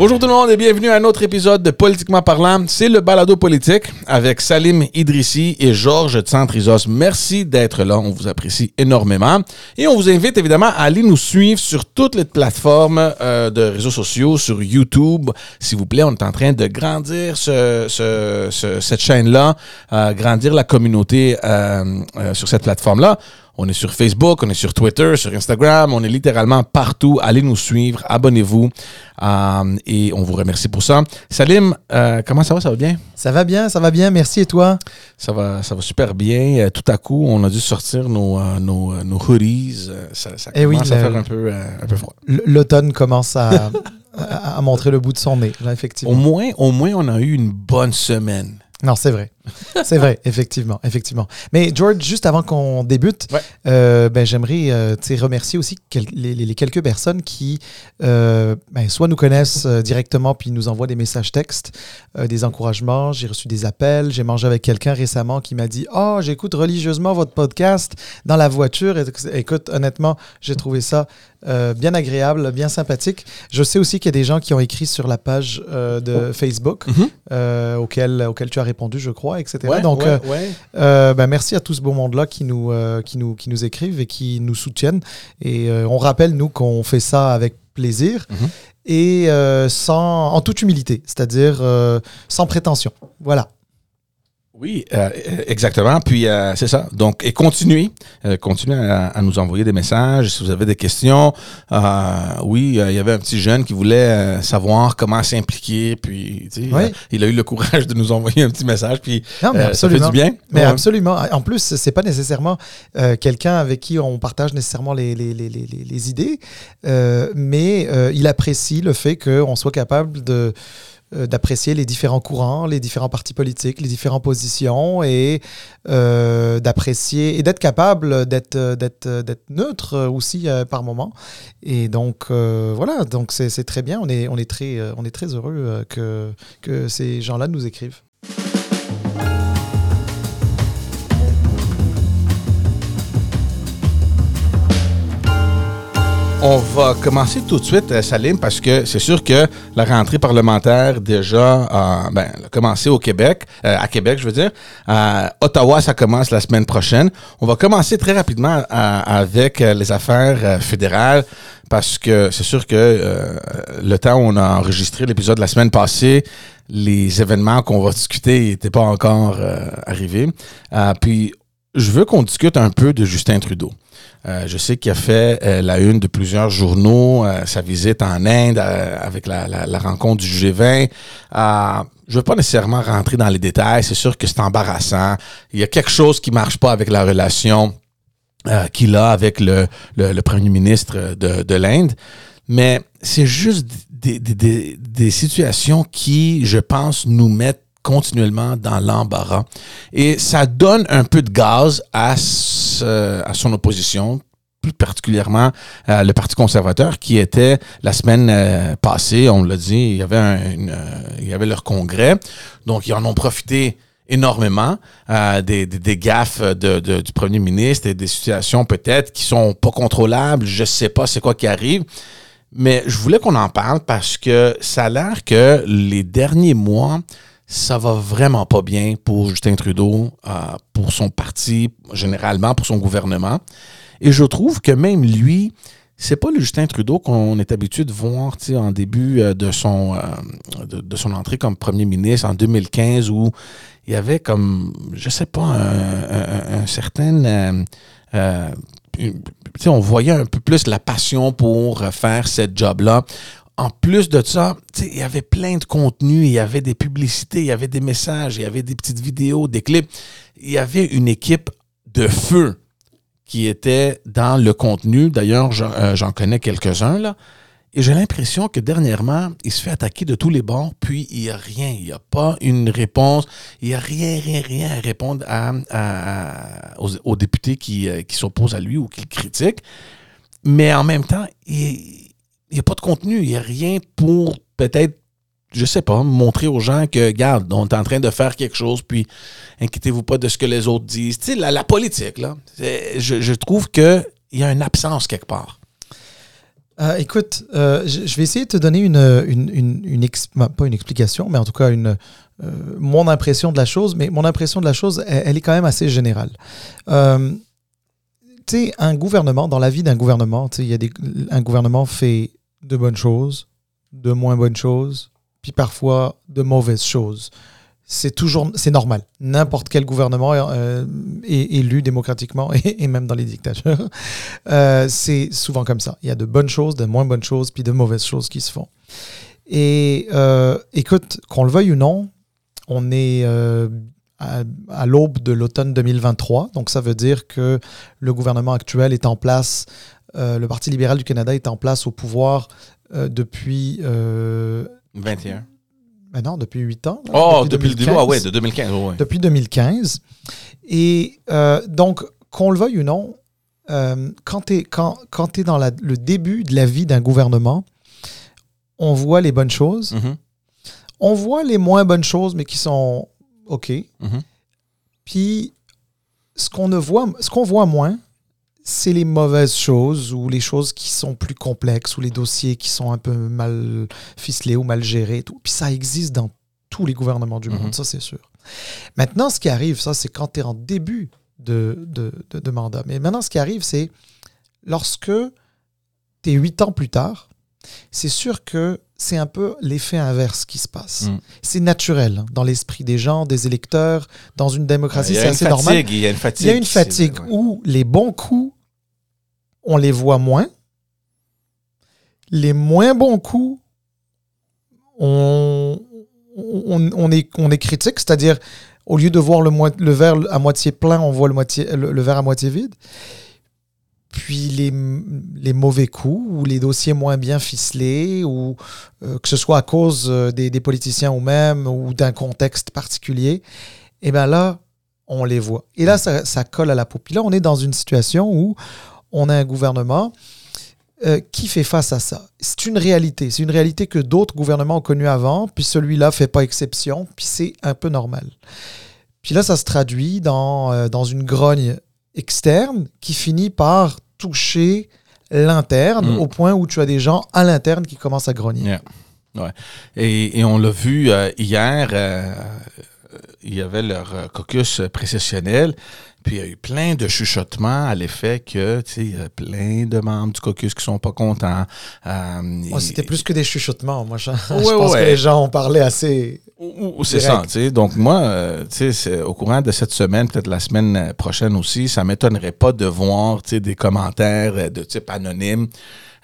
Bonjour tout le monde et bienvenue à un autre épisode de Politiquement parlant. C'est le balado politique avec Salim Idrissi et Georges Tsantrizos. Merci d'être là, on vous apprécie énormément. Et on vous invite évidemment à aller nous suivre sur toutes les plateformes euh, de réseaux sociaux, sur YouTube. S'il vous plaît, on est en train de grandir ce, ce- ce- cette chaîne-là, euh, grandir la communauté euh, euh, sur cette plateforme-là. On est sur Facebook, on est sur Twitter, sur Instagram, on est littéralement partout. Allez nous suivre, abonnez-vous euh, et on vous remercie pour ça. Salim, euh, comment ça va? Ça va bien? Ça va bien, ça va bien, merci et toi? Ça va, ça va super bien. Euh, tout à coup, on a dû sortir nos, nos, nos hoodies. Ça, ça Eh oui, commence à le- faire un peu, un peu froid. L'automne commence à, à, à montrer le bout de son nez, là, Au effectivement. moins, au moins, on a eu une bonne semaine. Non, c'est vrai. C'est vrai, effectivement, effectivement. Mais George, juste avant qu'on débute, Ouais. euh, ben, j'aimerais euh, remercier aussi quel- les, quelques personnes qui euh, ben, soit nous connaissent euh, directement puis nous envoient des messages textes, des encouragements. J'ai reçu des appels. J'ai mangé avec quelqu'un récemment qui m'a dit Oh, j'écoute religieusement votre podcast dans la voiture. Écoute, honnêtement, j'ai trouvé ça euh, bien agréable, bien sympathique. Je sais aussi qu'il y a des gens qui ont écrit sur la page euh, de Facebook Mhm. euh, auquel, auquel tu as répondu, je crois, etc. Ouais, Donc, ouais, euh, ouais. euh, ben, merci à tout ce beau monde-là qui nous, euh, qui, nous, qui nous écrivent et qui nous soutiennent. Et euh, on rappelle, nous, qu'on fait ça avec plaisir Mhm. et sans, en toute humilité, c'est-à-dire sans prétention. Voilà. Oui, euh, exactement. Puis euh, c'est ça. Donc, et continuez, euh, continuez à, à nous envoyer des messages si vous avez des questions. Euh, oui, euh, il y avait un petit jeune qui voulait euh, savoir comment s'impliquer. Puis, tu sais, Oui. euh, il a eu le courage de nous envoyer un petit message. Puis, Non, mais euh, ça fait absolument. du bien. Mais Ouais. absolument. En plus, c'est pas nécessairement euh, quelqu'un avec qui on partage nécessairement les, les, les, les, les- les idées, euh, mais euh, il apprécie le fait qu'on soit capable de euh, d'apprécier les différents courants, les différents partis politiques, les différentes positions et euh, d'apprécier et d'être capable d'être euh, neutre aussi par moment. Et donc voilà, donc c'est très bien. On est on est très on est très heureux que que ces gens-là nous écrivent. On va commencer tout de suite, euh, Salim, parce que c'est sûr que la rentrée parlementaire déjà euh, ben, a commencé au Québec, euh, à Québec, je veux dire. À Ottawa, ça commence la semaine prochaine. On va commencer très rapidement avec les affaires fédérales, parce que c'est sûr que le temps où on a enregistré l'épisode la semaine passée, les événements qu'on va discuter n'étaient pas encore arrivés. Puis, je veux qu'on discute un peu de Justin Trudeau. Euh, je sais qu'il a fait euh, la une de plusieurs journaux, euh, sa visite en Inde avec la, rencontre du G20. Euh, je ne veux pas nécessairement rentrer dans les détails. C'est sûr que c'est embarrassant. Il y a quelque chose qui marche pas avec la relation qu'il a avec le, premier ministre de, de l'Inde. Mais c'est juste des- des situations qui, je pense, nous mettent continuellement dans l'embarras. Et ça donne un peu de gaz à, à son opposition, plus particulièrement euh, le Parti conservateur, qui était la semaine euh, passée, on l'a dit, il y, avait un- euh, il y avait leur congrès. Donc, ils en ont profité énormément des, des, gaffes de, du premier ministre et des situations peut-être qui sont pas contrôlables. Je sais pas c'est quoi qui arrive. Mais je voulais qu'on en parle parce que ça a l'air que les derniers mois, ça va vraiment pas bien pour Justin Trudeau, euh, pour son parti, généralement pour son gouvernement. Et je trouve que même lui, c'est pas le Justin Trudeau qu'on est habitué de voir en début euh, de son, euh, de, son entrée comme premier ministre en 2015 où il y avait comme, je sais pas, un, certain... on voyait un peu plus la passion pour faire cette job-là. En plus de ça, il y avait plein de contenus, il y avait des publicités, il y avait des messages, il y avait des petites vidéos, des clips. Il y avait une équipe de feu qui était dans le contenu. D'ailleurs, j'en euh, j'en connais quelques-uns, là. Et j'ai l'impression que dernièrement, il se fait attaquer de tous les bords, puis il n'y a rien. Il n'y a pas une réponse. Il n'y a rien, rien, rien à répondre aux députés qui, euh, qui s'opposent à lui ou qui le critiquent. Mais en même temps, il n'y a pas de contenu. Il n'y a rien pour peut-être, je sais pas, montrer aux gens que, regarde, on est en train de faire quelque chose, puis inquiétez-vous pas de ce que les autres disent. Tu sais, la, la politique, là, je, trouve qu'il y a une absence quelque part. Euh, écoute, euh, je vais essayer de te donner une, une, une, bah, pas une explication, mais en tout cas une, euh, mon impression de la chose. Mais mon impression de la chose, elle, elle est quand même assez générale. Un gouvernement, dans la vie d'un gouvernement, il y a des, un gouvernement fait de bonnes choses, de moins bonnes choses, puis parfois de mauvaises choses. C'est toujours, c'est normal. N'importe quel gouvernement euh, est élu démocratiquement et, même dans les dictatures, euh, c'est souvent comme ça. Il y a de bonnes choses, de moins bonnes choses, puis de mauvaises choses qui se font. Et euh, écoute, qu'on le veuille ou non, on est à l'aube de l'automne 2023. Donc ça veut dire que le gouvernement actuel est en place, euh, le Parti libéral du Canada est en place au pouvoir euh, depuis... euh, 21. ben non, depuis 8 ans. Oh, depuis, le début, 2015. ah ouais, de 2015. ouais. Depuis 2015. Et euh, donc, qu'on le veuille ou non, euh, quand tu es, quand, quand t'es dans la- le début de la vie d'un gouvernement, on voit les bonnes choses, Mhm, on voit les moins bonnes choses, mais qui sont OK. mhm. Puis, ce qu'on voit, ce qu'on voit moins, c'est les mauvaises choses ou les choses qui sont plus complexes ou les dossiers qui sont un peu mal ficelés ou mal gérés. Tout. Puis ça existe dans tous les gouvernements du Mhm. monde, ça c'est sûr. Maintenant, ce qui arrive, ça c'est quand tu es en début de, de, de- de mandat. Mais maintenant, ce qui arrive, c'est lorsque tu es huit ans plus tard, c'est sûr que c'est un peu l'effet inverse qui se passe. Mm. C'est naturel hein, dans l'esprit des gens, des électeurs, dans une démocratie, Il y a c'est assez fatigue, normal. Il y a une fatigue. Il y a une fatigue ouais. où les bons coups, on les voit moins. Les moins bons coups, on, on, on est, on est critique, c'est-à-dire au lieu de voir le, verre à moitié plein, on voit le, moitié, le, le verre à moitié vide. Puis les, les mauvais coups ou les dossiers moins bien ficelés, ou euh, que ce soit à cause euh, des, politiciens ou même ou d'un contexte particulier, et bien là, on les voit. Et là, ça, colle à la peau. Là, on est dans une situation où on a un gouvernement euh, qui fait face à ça. C'est une réalité. C'est une réalité que d'autres gouvernements ont connue avant, puis celui-là fait pas exception, puis c'est un peu normal. Puis là, ça se traduit dans, dans une grogne externe qui finit par toucher l'interne Mm. au point où tu as des gens à l'interne qui commencent à grogner. Yeah. Ouais. Et, et on l'a vu euh, hier, euh, il y avait leur euh, caucus précessionnel, puis il y a eu plein de chuchotements à l'effet que, tu sais, il y a plein de membres du caucus qui sont pas contents. Euh, c'était plus que des chuchotements. Moi, je, je Ouais, pense ouais. que les gens ont parlé assez. C'est ça, tu sais. Donc, moi, euh, tu sais, au courant de cette semaine, peut-être la semaine euh, prochaine aussi, ça m'étonnerait pas de voir, tu sais, des commentaires de type anonyme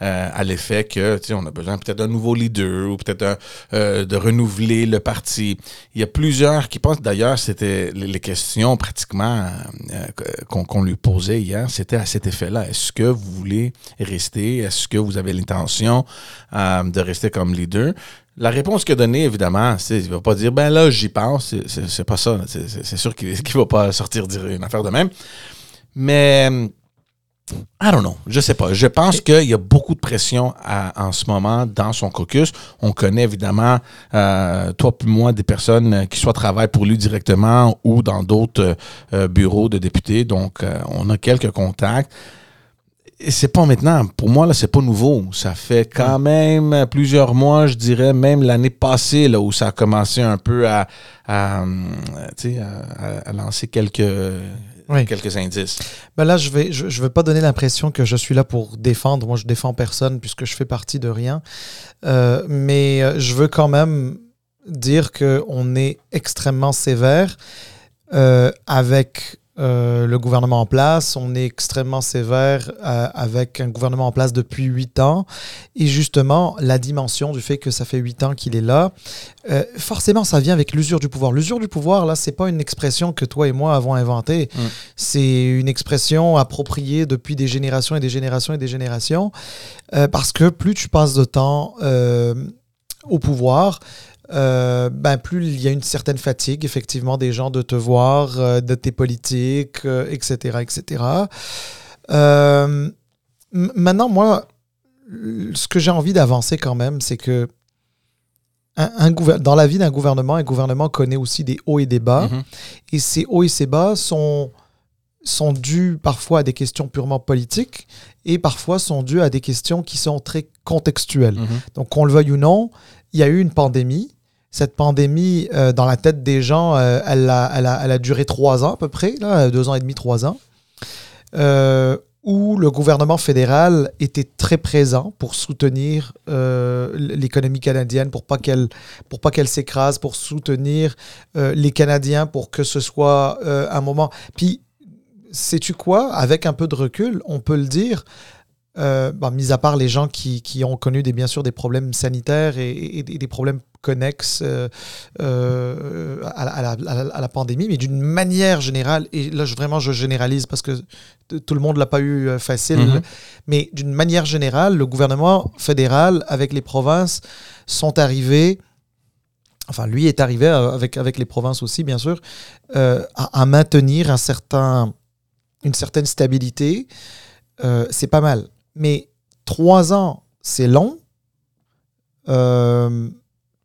euh, à l'effet que, tu sais, on a besoin peut-être d'un nouveau leader ou peut-être euh, de renouveler le parti. Il y a plusieurs qui pensent, d'ailleurs, c'était les questions pratiquement euh, qu'on qu'on lui posait hier, c'était à cet effet-là. Est-ce que vous voulez rester? Est-ce que vous avez l'intention euh, de rester comme leader? La réponse qu'il a donnée, évidemment, c'est il va pas dire ben là j'y pense, c'est- pas ça. C'est- sûr qu'il ne va pas sortir dire une affaire de même. Mais I don't know, je sais pas. Je pense qu'il y a beaucoup de pression à- en ce moment dans son caucus. On connaît évidemment, euh, toi puis moi, des personnes qui soit travaillent pour lui directement ou dans d'autres euh, bureaux de députés. Donc, euh, on a quelques contacts. Et c'est pas maintenant. Pour moi, là, c'est pas nouveau. Ça fait quand même plusieurs mois, je dirais, même l'année passée, là, où ça a commencé un peu à, à, tu sais, à- à- à lancer quelques, Oui. quelques indices. Ben là, je vais, je, je veux pas donner l'impression que je suis là pour défendre. Moi, je défends personne puisque je fais partie de rien. Euh, mais euh, je veux quand même dire que on est extrêmement sévère euh, avec euh, le gouvernement en place. On est extrêmement sévère euh, avec un gouvernement en place depuis huit ans. Et justement, la dimension du fait que ça fait huit ans qu'il est là, euh, forcément, ça vient avec l'usure du pouvoir. L'usure du pouvoir, là, c'est pas une expression que toi et moi avons inventée. Mm. C'est une expression appropriée depuis des générations et des générations et des générations. Parce que plus tu passes de temps au pouvoir, euh, ben plus il y a une certaine fatigue, effectivement, des gens de te voir, euh, de tes politiques, euh, etc., etc. Euh, m- maintenant, moi, ce que j'ai envie d'avancer quand même, c'est que un, un dans la vie d'un gouvernement, un gouvernement connaît aussi des hauts et des bas. Mhm. Et ces hauts et ces bas sont, sont dues parfois à des questions purement politiques et parfois sont dues à des questions qui sont très contextuelles. Mhm. Donc, qu'on le veuille ou non, il y a eu une pandémie. Cette pandémie, euh, dans la tête des gens, euh, elle, a, duré trois ans à peu près, deux ans et demi, trois ans, euh, où le gouvernement fédéral était très présent pour soutenir l'économie canadienne, pour pas qu'elle pour pas qu'elle s'écrase, pour soutenir les Canadiens, pour que ce soit un moment. Puis, sais-tu quoi? Avec un peu de recul, on peut le dire. Euh, bah, mis à part les gens qui, qui, ont connu des, bien sûr des problèmes sanitaires et, et, et des problèmes connexes euh, euh, à, la, à, la, à, la, pandémie, mais d'une manière générale, et là je, vraiment je généralise parce que tout le monde ne l'a pas eu facile, mm -hmm. mais d'une manière générale, le gouvernement fédéral avec les provinces sont arrivés enfin lui est arrivé avec, avec les provinces aussi bien sûr, à, à, maintenir un certain, une certaine stabilité. c'est pas mal. Mais trois ans, c'est long. Euh,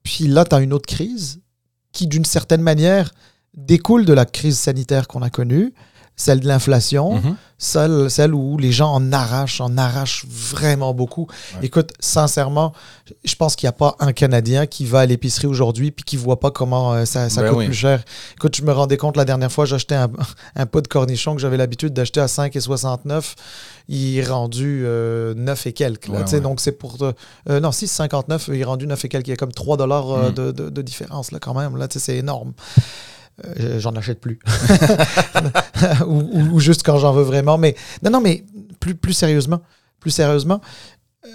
puis là, tu as une autre crise qui, d'une certaine manière, découle de la crise sanitaire qu'on a connue, celle de l'inflation, Mhm. mm -hmm. celle, celle où les gens en arrachent, en arrachent vraiment beaucoup. Ouais. Écoute, sincèrement, je pense qu'il n'y a pas un Canadien qui va à l'épicerie aujourd'hui puis qui ne voit pas comment euh, ça, ça ben coûte oui. plus cher. Écoute, je me rendais compte la dernière fois, j'achetais un, un, pot de cornichons que j'avais l'habitude d'acheter à 5,69. Il est rendu euh, 9 et quelques. Là, ouais, ouais. Donc, c'est pour. Euh, non, 6,59, il est rendu 9 et quelques. Il y a comme 3 dollars mm. de, de, de, différence, là, quand même. Là, c'est énorme. Euh, j'en achète plus. ou, ou, ou, juste quand j'en veux vraiment. Mais non, non, mais plus, plus sérieusement, plus sérieusement, euh,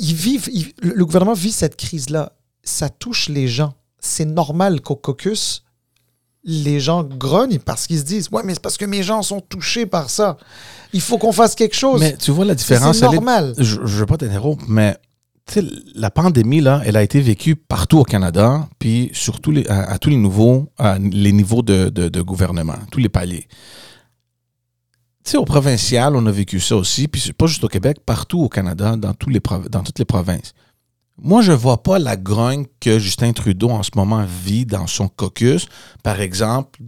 ils vivent, ils, le gouvernement vit cette crise-là. Ça touche les gens. C'est normal qu'au caucus, les gens grognent parce qu'ils se disent Ouais, mais c'est parce que mes gens sont touchés par ça. Il faut qu'on fasse quelque chose. Mais tu vois la différence. C'est normal. Est, je ne veux pas t'interrompre, mais la pandémie, là, elle a été vécue partout au Canada, puis surtout les, à, à, tous les niveaux, à les niveaux de, de, de gouvernement, tous les paliers. Tu sais, au provincial, on a vécu ça aussi, puis pas juste au Québec, partout au Canada, dans, tous les dans toutes les provinces. Moi, je ne vois pas la grogne que Justin Trudeau en ce moment vit dans son caucus, par exemple,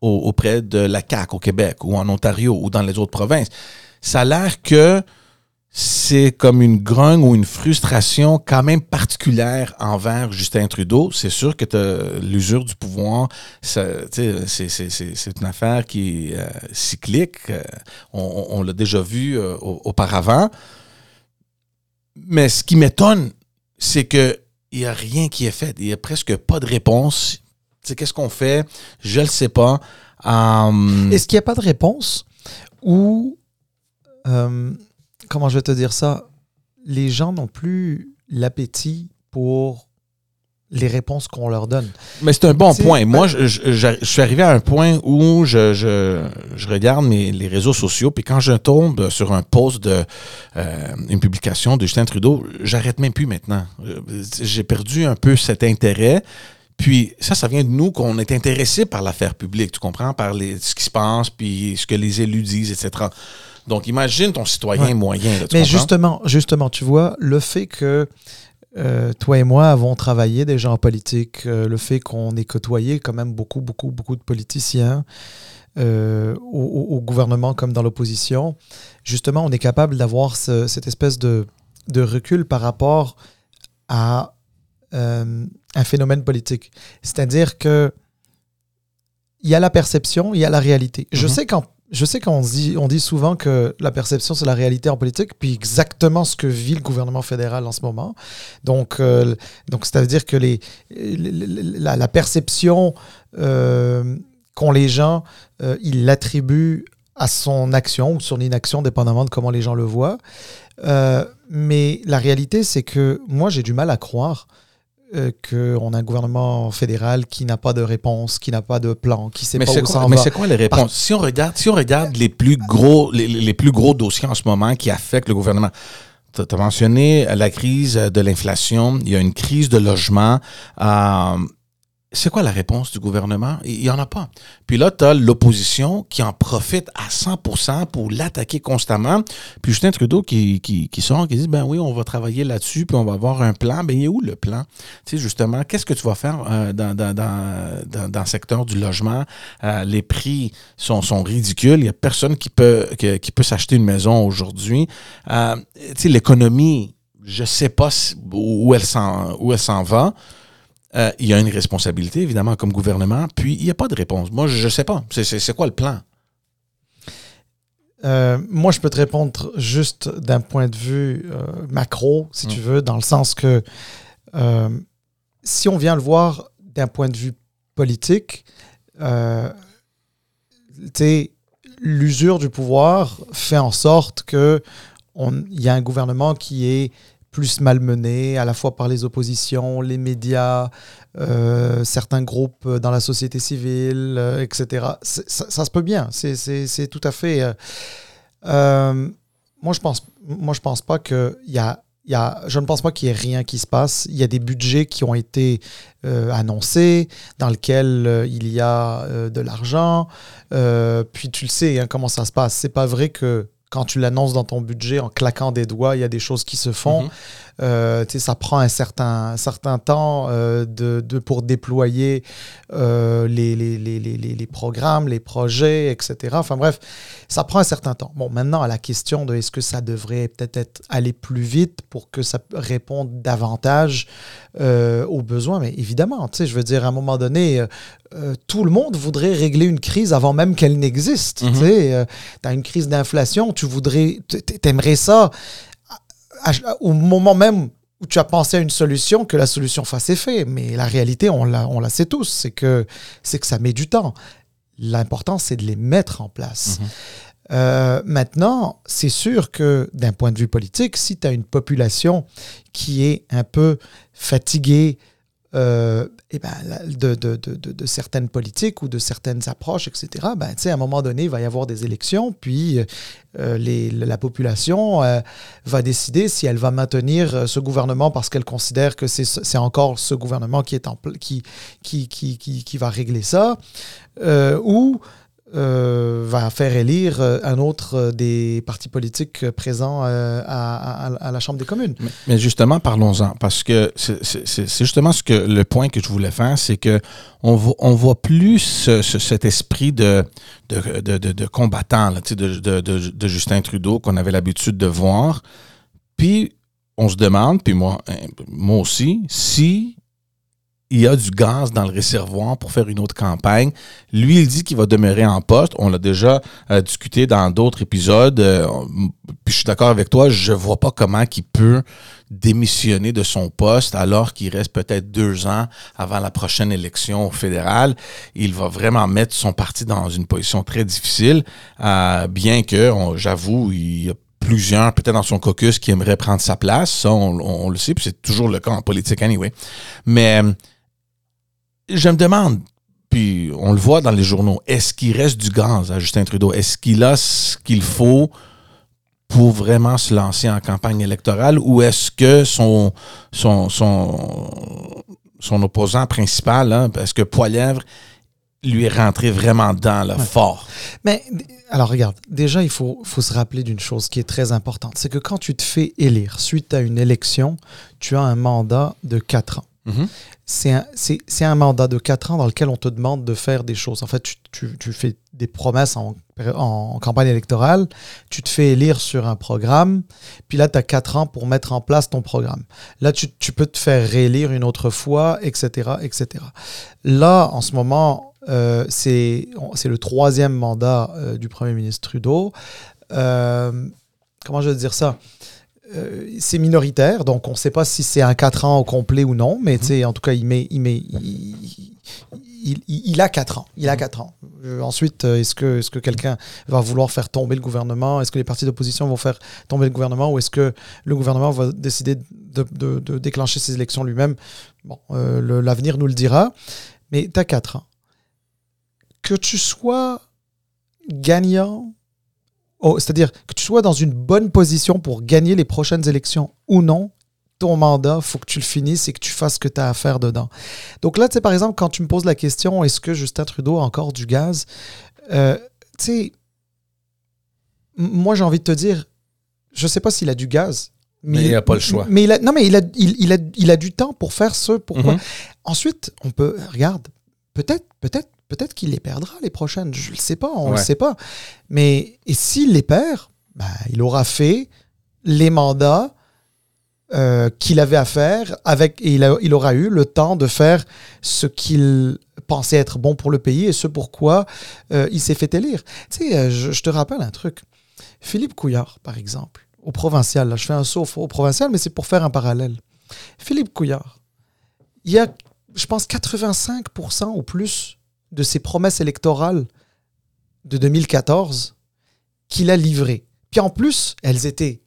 au, auprès de la CAQ au Québec ou en Ontario ou dans les autres provinces. Ça a l'air que c'est comme une grogne ou une frustration quand même particulière envers Justin Trudeau. C'est sûr que l'usure du pouvoir, c'est une affaire qui est euh, cyclique. On, on l'a déjà vu euh, auparavant. Mais ce qui m'étonne, c'est qu'il n'y a rien qui est fait. Il n'y a presque pas de réponse. Qu'est-ce qu'on fait? Je ne le sais pas. Um... Est-ce qu'il n'y a pas de réponse ou... Euh comment je vais te dire ça, les gens n'ont plus l'appétit pour les réponses qu'on leur donne. Mais c'est un bon point. Ben, Moi, je, je, je, je, suis arrivé à un point où je, regarde mes, les réseaux sociaux, puis quand je tombe sur un post de euh, une publication de Justin Trudeau, j'arrête même plus maintenant. J'ai perdu un peu cet intérêt. Puis ça, ça vient de nous qu'on est intéressé par l'affaire publique, tu comprends, par les, ce qui se passe, puis ce que les élus disent, etc. Donc, imagine ton citoyen ouais. moyen. Là, Mais comprends? justement, justement, tu vois, le fait que euh, toi et moi avons travaillé déjà en politique, euh, le fait qu'on ait côtoyé quand même beaucoup, beaucoup, beaucoup de politiciens euh, au, au, gouvernement comme dans l'opposition, justement, on est capable d'avoir ce, cette espèce de, de, recul par rapport à un phénomène politique. C'est-à-dire que il y a la perception, il y a la réalité. Mm -hmm. Je sais qu'en je sais qu'on dit, souvent que la perception, c'est la réalité en politique, puis exactement ce que vit le gouvernement fédéral en ce moment. Donc, euh, donc c'est-à-dire que les, la, la perception euh, qu'ont les gens, euh, ils l'attribuent à son action ou son inaction, dépendamment de comment les gens le voient. Euh, mais la réalité, c'est que moi, j'ai du mal à croire qu'on a un gouvernement fédéral qui n'a pas de réponse, qui n'a pas de plan, qui sait mais pas où quoi, ça Mais c'est quoi les réponses? Par... Si on regarde, si on regarde les plus gros, les, les, plus gros dossiers en ce moment qui affectent le gouvernement, tu as mentionné la crise de l'inflation, il y a une crise de logement. Euh, c'est quoi la réponse du gouvernement? Il n'y en a pas. Puis là, tu as l'opposition qui en profite à 100% pour l'attaquer constamment. Puis Justin Trudeau qui, qui, qui sort, qui dit, ben oui, on va travailler là-dessus, puis on va avoir un plan. Ben, il est où le plan? Tu sais, justement, qu'est-ce que tu vas faire euh, dans, dans, dans, dans, le secteur du logement? Euh, les prix sont, sont ridicules. Il n'y a personne qui peut, qui, peut s'acheter une maison aujourd'hui. Euh, tu sais, l'économie, je sais pas où elle s'en va. Euh, il y a une responsabilité, évidemment, comme gouvernement, puis il n'y a pas de réponse. Moi, je ne sais pas. C'est quoi le plan? Euh, moi, je peux te répondre juste d'un point de vue euh, macro, si tu mm. veux, dans le sens que si on vient le voir d'un point de vue politique, l'usure du pouvoir fait en sorte qu'il y a un gouvernement qui est plus malmené, à la fois par les oppositions, les médias, euh, certains groupes dans la société civile, euh, etc. Ça, se peut bien, c'est tout à fait... Euh, moi, je pense, moi, je pense pas il y a, je ne pense pas qu'il y ait rien qui se passe. Il y a des budgets qui ont été annoncés, dans lesquels il y a de l'argent. puis tu le sais hein, comment ça se passe. C'est pas vrai que quand tu l'annonces dans ton budget en claquant des doigts, il y a des choses qui se font. Mhm. Euh, ça prend un certain, certain temps euh, de, de, pour déployer euh, les, les, les, les, programmes, les projets, etc. Enfin bref, ça prend un certain temps. Bon, maintenant, à la question de est-ce que ça devrait peut-être être, aller plus vite pour que ça réponde davantage aux besoins, mais évidemment, je veux dire, à un moment donné, tout le monde voudrait régler une crise avant même qu'elle n'existe. Mhm. Tu as une crise d'inflation, tu voudrais, t'aimerais ça au moment même où tu as pensé à une solution, que la solution fasse effet. Mais la réalité, on la, on la sait tous, c'est que, c'est que ça met du temps. L'important, c'est de les mettre en place. Mhm. Euh, maintenant, c'est sûr que d'un point de vue politique, si tu as une population qui est un peu fatiguée, euh, et ben, de, de, de, de, certaines politiques ou de certaines approches, etc., ben, à un moment donné, il va y avoir des élections, puis euh, les, la population euh, va décider si elle va maintenir ce gouvernement parce qu'elle considère que c'est encore ce gouvernement qui, est en, qui, qui, qui, qui, va régler ça, ou euh, va faire élire euh, un autre euh, des partis politiques présents à, la Chambre des communes. Mais, justement, parlons-en, parce que c'est justement ce que le point que je voulais faire, c'est que on voit, plus cet esprit de, combattant de, de, Justin Trudeau qu'on avait l'habitude de voir. Puis on se demande, puis moi, moi aussi, si il y a du gaz dans le réservoir pour faire une autre campagne. Lui, il dit qu'il va demeurer en poste. On l'a déjà euh, discuté dans d'autres épisodes. Euh, puis je suis d'accord avec toi, je vois pas comment il peut démissionner de son poste alors qu'il reste peut-être deux ans avant la prochaine élection fédérale. Il va vraiment mettre son parti dans une position très difficile, euh, bien que, j'avoue, il y a plusieurs, peut-être dans son caucus, qui aimeraient prendre sa place. Ça, on, on le sait, puis c'est toujours le cas en politique anyway. Mais je me demande, puis on le voit dans les journaux, est-ce qu'il reste du gaz à Justin Trudeau? Est-ce qu'il a ce qu'il faut pour vraiment se lancer en campagne électorale ou est-ce que son, son, son, opposant principal, hein, parce que Poilièvre, lui est rentré vraiment dans le fort? Mais alors regarde, déjà il faut, faut se rappeler d'une chose qui est très importante, c'est que quand tu te fais élire suite à une élection, tu as un mandat de quatre ans. Mm-hmm c'est un, mandat de quatre ans dans lequel on te demande de faire des choses. En fait, tu, fais des promesses en, campagne électorale, tu te fais élire sur un programme, puis là, tu as quatre ans pour mettre en place ton programme. Là, tu, peux te faire réélire une autre fois, etc. etc. Là, en ce moment, euh, c'est le troisième mandat euh, du Premier ministre Trudeau. Euh, comment je vais dire ça? Euh, c'est minoritaire, donc on ne sait pas si c'est un 4 ans au complet ou non, mais mhm. en tout cas, il, met, il, met, il, a 4 ans. Il a 4 ans. Euh, ensuite, euh, est-ce que, est que quelqu'un va vouloir faire tomber le gouvernement? Est-ce que les partis d'opposition vont faire tomber le gouvernement Ou est-ce que le gouvernement va décider de, déclencher ses élections lui-même? Bon, l'avenir nous le dira. Mais tu as 4 ans. Que tu sois gagnant c'est-à-dire que tu sois dans une bonne position pour gagner les prochaines élections ou non, ton mandat, faut que tu le finisses et que tu fasses ce que tu as à faire dedans. Donc là, tu sais, par exemple, quand tu me poses la question, est-ce que Justin Trudeau a encore du gaz? Euh, tu sais, moi, j'ai envie de te dire, je sais pas s'il a du gaz. Mais il n'a pas le choix. Mais il a, non, mais il a, il, a, il a du temps pour faire ce pourquoi. Mhm. Ensuite, on peut, regarde, peut-être, peut-être, peut-être qu'il les perdra les prochaines. Je ne le sais pas, on ne Ouais. le sait pas. Mais et s'il les perd, ben, il aura fait les mandats euh, qu'il avait à faire avec, et il, a- il aura eu le temps de faire ce qu'il pensait être bon pour le pays et ce pourquoi euh, il s'est fait élire. Tu sais, euh, je, je te rappelle un truc. Philippe Couillard, par exemple, au provincial, là, je fais un saut au provincial, mais c'est pour faire un parallèle. Philippe Couillard, il y a, je pense, 85% ou plus de ses promesses électorales de 2014 qu'il a livrées. Puis en plus, elles étaient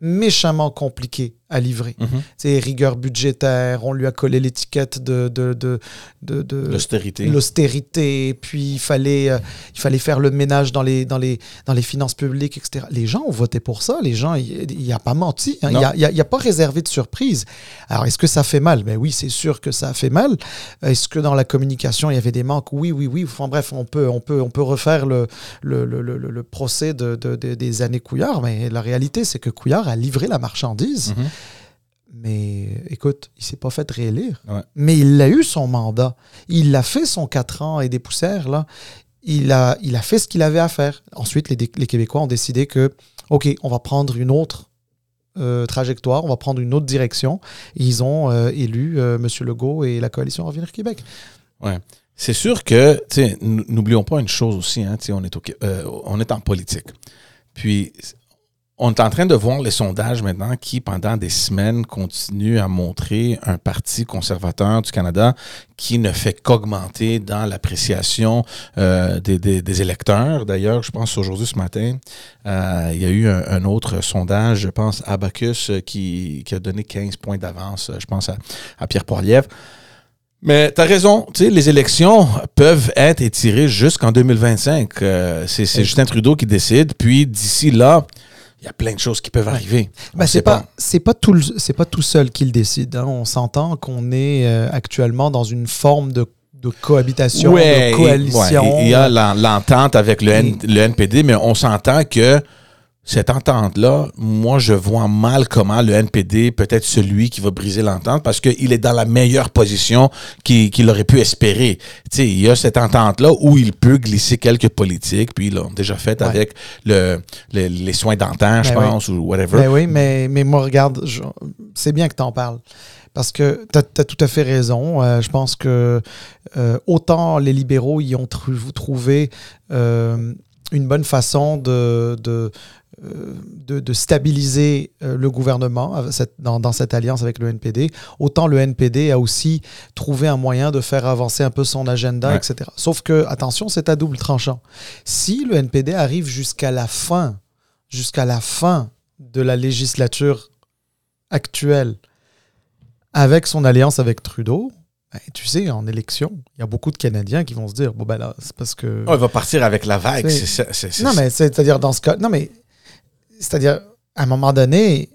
méchamment compliquées à livrer. Mhm. C'est rigueur budgétaire, on lui a collé l'étiquette de, de, de, de, de- L'austérité. l'austérité, puis il fallait, euh, il fallait faire le ménage dans les, dans, les, dans les finances publiques, etc. Les gens ont voté pour ça, les gens, il n'y a pas menti, hein. il n'y a, pas réservé de surprise. Alors, est-ce que ça fait mal? Ben oui, c'est sûr que ça a fait mal. Est-ce que dans la communication, il y avait des manques? Oui, oui, oui. Enfin bref, on peut, on peut, on peut refaire le, le, le, le- le procès de, de- de- des années Couillard, mais la réalité, c'est que Couillard a livré la marchandise. Mhm. Mais écoute, il s'est pas fait réélire. Ouais. Mais il a eu son mandat. Il a fait son 4 ans et des poussières, là. Il a, il a fait ce qu'il avait à faire. Ensuite, les, Québécois ont décidé que, OK, on va prendre une autre euh, trajectoire, on va prendre une autre direction. Et ils ont euh, élu euh, M. Legault et la coalition Revenir Québec. C'est sûr que, n'oublions pas une chose aussi, hein, on, est au euh, on est en politique. Puis, on est en train de voir les sondages maintenant qui, pendant des semaines, continuent à montrer un parti conservateur du Canada qui ne fait qu'augmenter dans l'appréciation euh, des, des- des électeurs. D'ailleurs, je pense aujourd'hui, ce matin, euh, il y a eu un, un autre sondage, je pense, Abacus, euh, qui, qui a donné 15 points d'avance, je pense, à, à Pierre Poilievre. Mais tu as raison, tu sais, les élections peuvent être étirées jusqu'en 2025. Euh, c'est Justin Trudeau qui décide, puis d'ici là, il y a plein de choses qui peuvent arriver. On Ben, c'est pas, c'est pas tout, le- c'est pas tout seul qu'il décide. hein. On s'entend qu'on est euh, actuellement dans une forme de, de cohabitation, Ouais, de coalition. ouais, il y a l'en- l'entente avec le, N- le NPD, mais on s'entend que cette entente-là, moi, je vois mal comment le NPD peut être celui qui va briser l'entente parce qu'il est dans la meilleure position qu'il aurait pu espérer. Il y a cette entente-là où il peut glisser quelques politiques, puis ils l'ont déjà fait Ouais. avec le, le- les soins dentaires, je Ben oui. pense, ou whatever. Ben oui, mais, mais moi, regarde, c'est bien que tu en parles. Parce que tu as, tout à fait raison. Euh, je pense que euh, autant les libéraux y ont trou- trouvé euh, une bonne façon de, de, de, de stabiliser euh, le gouvernement dans, dans cette alliance avec le NPD, autant le NPD a aussi trouvé un moyen de faire avancer un peu son agenda, Ouais. etc. Sauf que, attention, c'est à double tranchant. Si le NPD arrive jusqu'à la fin, jusqu'à la fin de la législature actuelle avec son alliance avec Trudeau, ben, tu sais, en élection, il y a beaucoup de Canadiens qui vont se dire bon ben là, c'est parce que Oh, il va partir avec la vague. C'est- ça, non mais c'est- c'est-à-dire dans ce cas, non mais c'est-à-dire à un moment donné,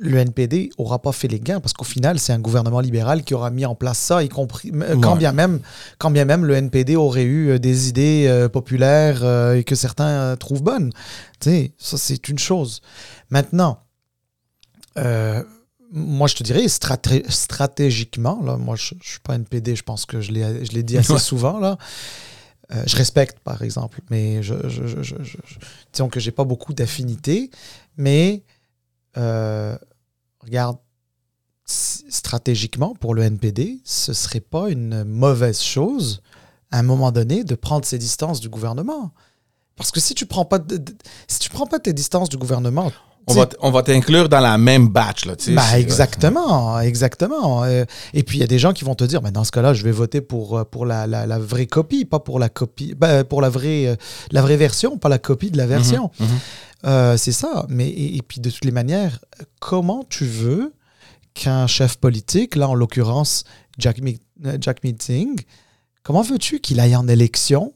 le NPD aura pas fait les gains parce qu'au final, c'est un gouvernement libéral qui aura mis en place ça, y compris euh, quand Ouais. bien même quand bien même le NPD aurait eu euh, des idées euh, populaires euh, et que certains euh, trouvent bonnes. Tu sais, ça c'est une chose. Maintenant, moi je te dirais straté- stratégiquement, là, moi je, je suis pas NPD, je pense que je l'ai je l'ai dit assez Ouais. souvent là. Euh, je respecte, par exemple, mais je, je, je, je- disons que j'ai pas beaucoup d'affinités, mais euh, regarde, stratégiquement, pour le NPD, ce serait pas une mauvaise chose, à un moment donné, de prendre ses distances du gouvernement. Parce que si tu prends si tu prends pas tes distances du gouvernement, on va, t- on va t'inclure dans la même batch. Là, c'est- exactement, exactement. Euh, et puis il y a des gens qui vont te dire, mais dans ce cas-là, je vais voter pour, euh, pour la, la- la vraie copie, pas pour la copie, bah, pour la vraie, la vraie version, pas la copie de la version. Mhm, mhm. Euh, c'est ça. Mais et, et puis de toutes les manières, comment tu veux qu'un chef politique, là en l'occurrence Jack, Mi- Jack Meeting, comment veux-tu qu'il aille en élection,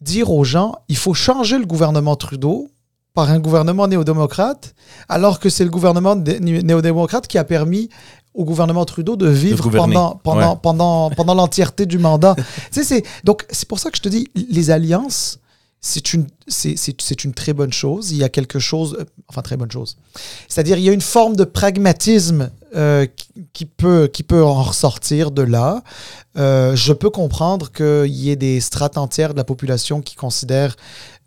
dire aux gens, il faut changer le gouvernement Trudeau par un gouvernement néo-démocrate, alors que c'est le gouvernement néo-démocrate qui a permis au gouvernement Trudeau de vivre pendant, pendant, pendant, pendant l'entièreté du mandat. donc, c'est pour ça que je te dis, les alliances, c'est une, c'est, une très bonne chose. Il y a quelque chose, euh, enfin très bonne chose. C'est-à-dire, il y a une forme de pragmatisme euh, qui, peut, qui peut en ressortir de là. Euh, je peux comprendre qu'il y ait des strates entières de la population qui considèrent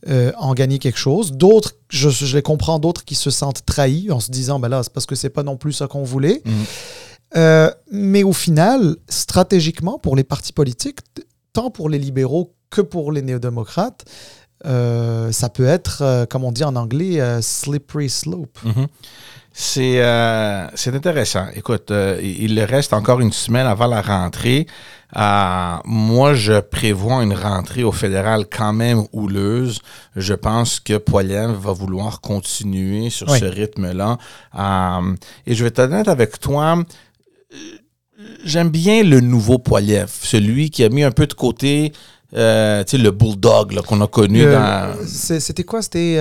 en gagner quelque chose. D'autres, je, je, les comprends, d'autres qui se sentent trahis en se disant, ben là, c'est parce que c'est pas non plus ça qu'on voulait. Mmh. mais au final, stratégiquement, pour les partis politiques, tant pour les libéraux que pour les néo-démocrates, euh, ça peut être, euh, comme on dit en anglais, euh, slippery slope. Mhm. C'est intéressant. Écoute, il reste encore une semaine avant la rentrée. Moi, je prévois une rentrée au fédéral quand même houleuse. Je pense que Poilien va vouloir continuer sur ce rythme-là. et je vais honnête avec toi j'aime bien le nouveau Poiliev, celui qui a mis un peu de côté euh, tu sais, le bulldog qu'on a connu dans. C'était quoi? C'était.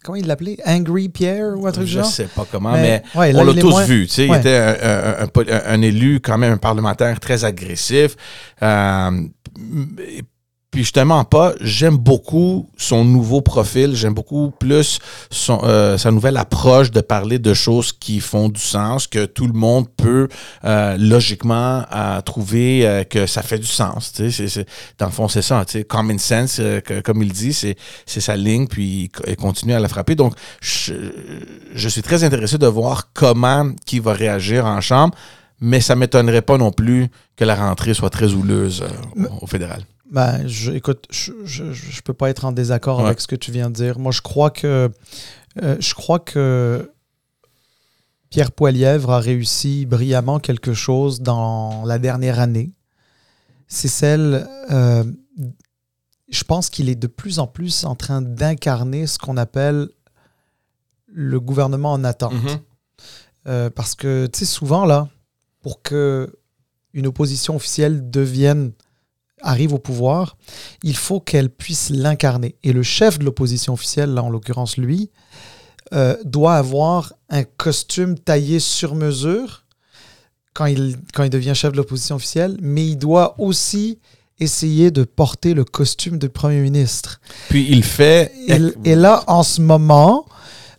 Euh, euh, comment il l'appelait? Angry Pierre ou un truc genre Je sais pas comment, mais, on l'a tous vu. Tu sais, Il était un, un, élu, quand même, un parlementaire très agressif. Puis justement pas, j'aime beaucoup son nouveau profil, j'aime beaucoup plus son, euh, sa nouvelle approche de parler de choses qui font du sens, que tout le monde peut euh, logiquement euh, trouver que ça fait du sens. Tu sais, c'est, dans le fond, c'est ça. Tu sais, common sense, comme il dit, c'est, c'est sa ligne, puis il continue à la frapper. Donc, je, je suis très intéressé de voir comment qui va réagir en chambre, mais ça m'étonnerait pas non plus que la rentrée soit très houleuse au fédéral. Ben, je, écoute, je, je, peux pas être en désaccord avec ce que tu viens de dire. Moi, je crois que euh, je crois que Pierre Poilièvre a réussi brillamment quelque chose dans la dernière année. C'est celle. Euh, je pense qu'il est de plus en plus en train d'incarner ce qu'on appelle le gouvernement en attente. Mm-hmm. Euh, parce que, tu sais, souvent, là, pour que une opposition officielle devienne arrive au pouvoir, il faut qu'elle puisse l'incarner. Et le chef de l'opposition officielle, là en l'occurrence lui, euh, doit avoir un costume taillé sur mesure quand il, quand il devient chef de l'opposition officielle, mais il doit aussi essayer de porter le costume de Premier ministre. Puis il fait... Et, là, en ce moment,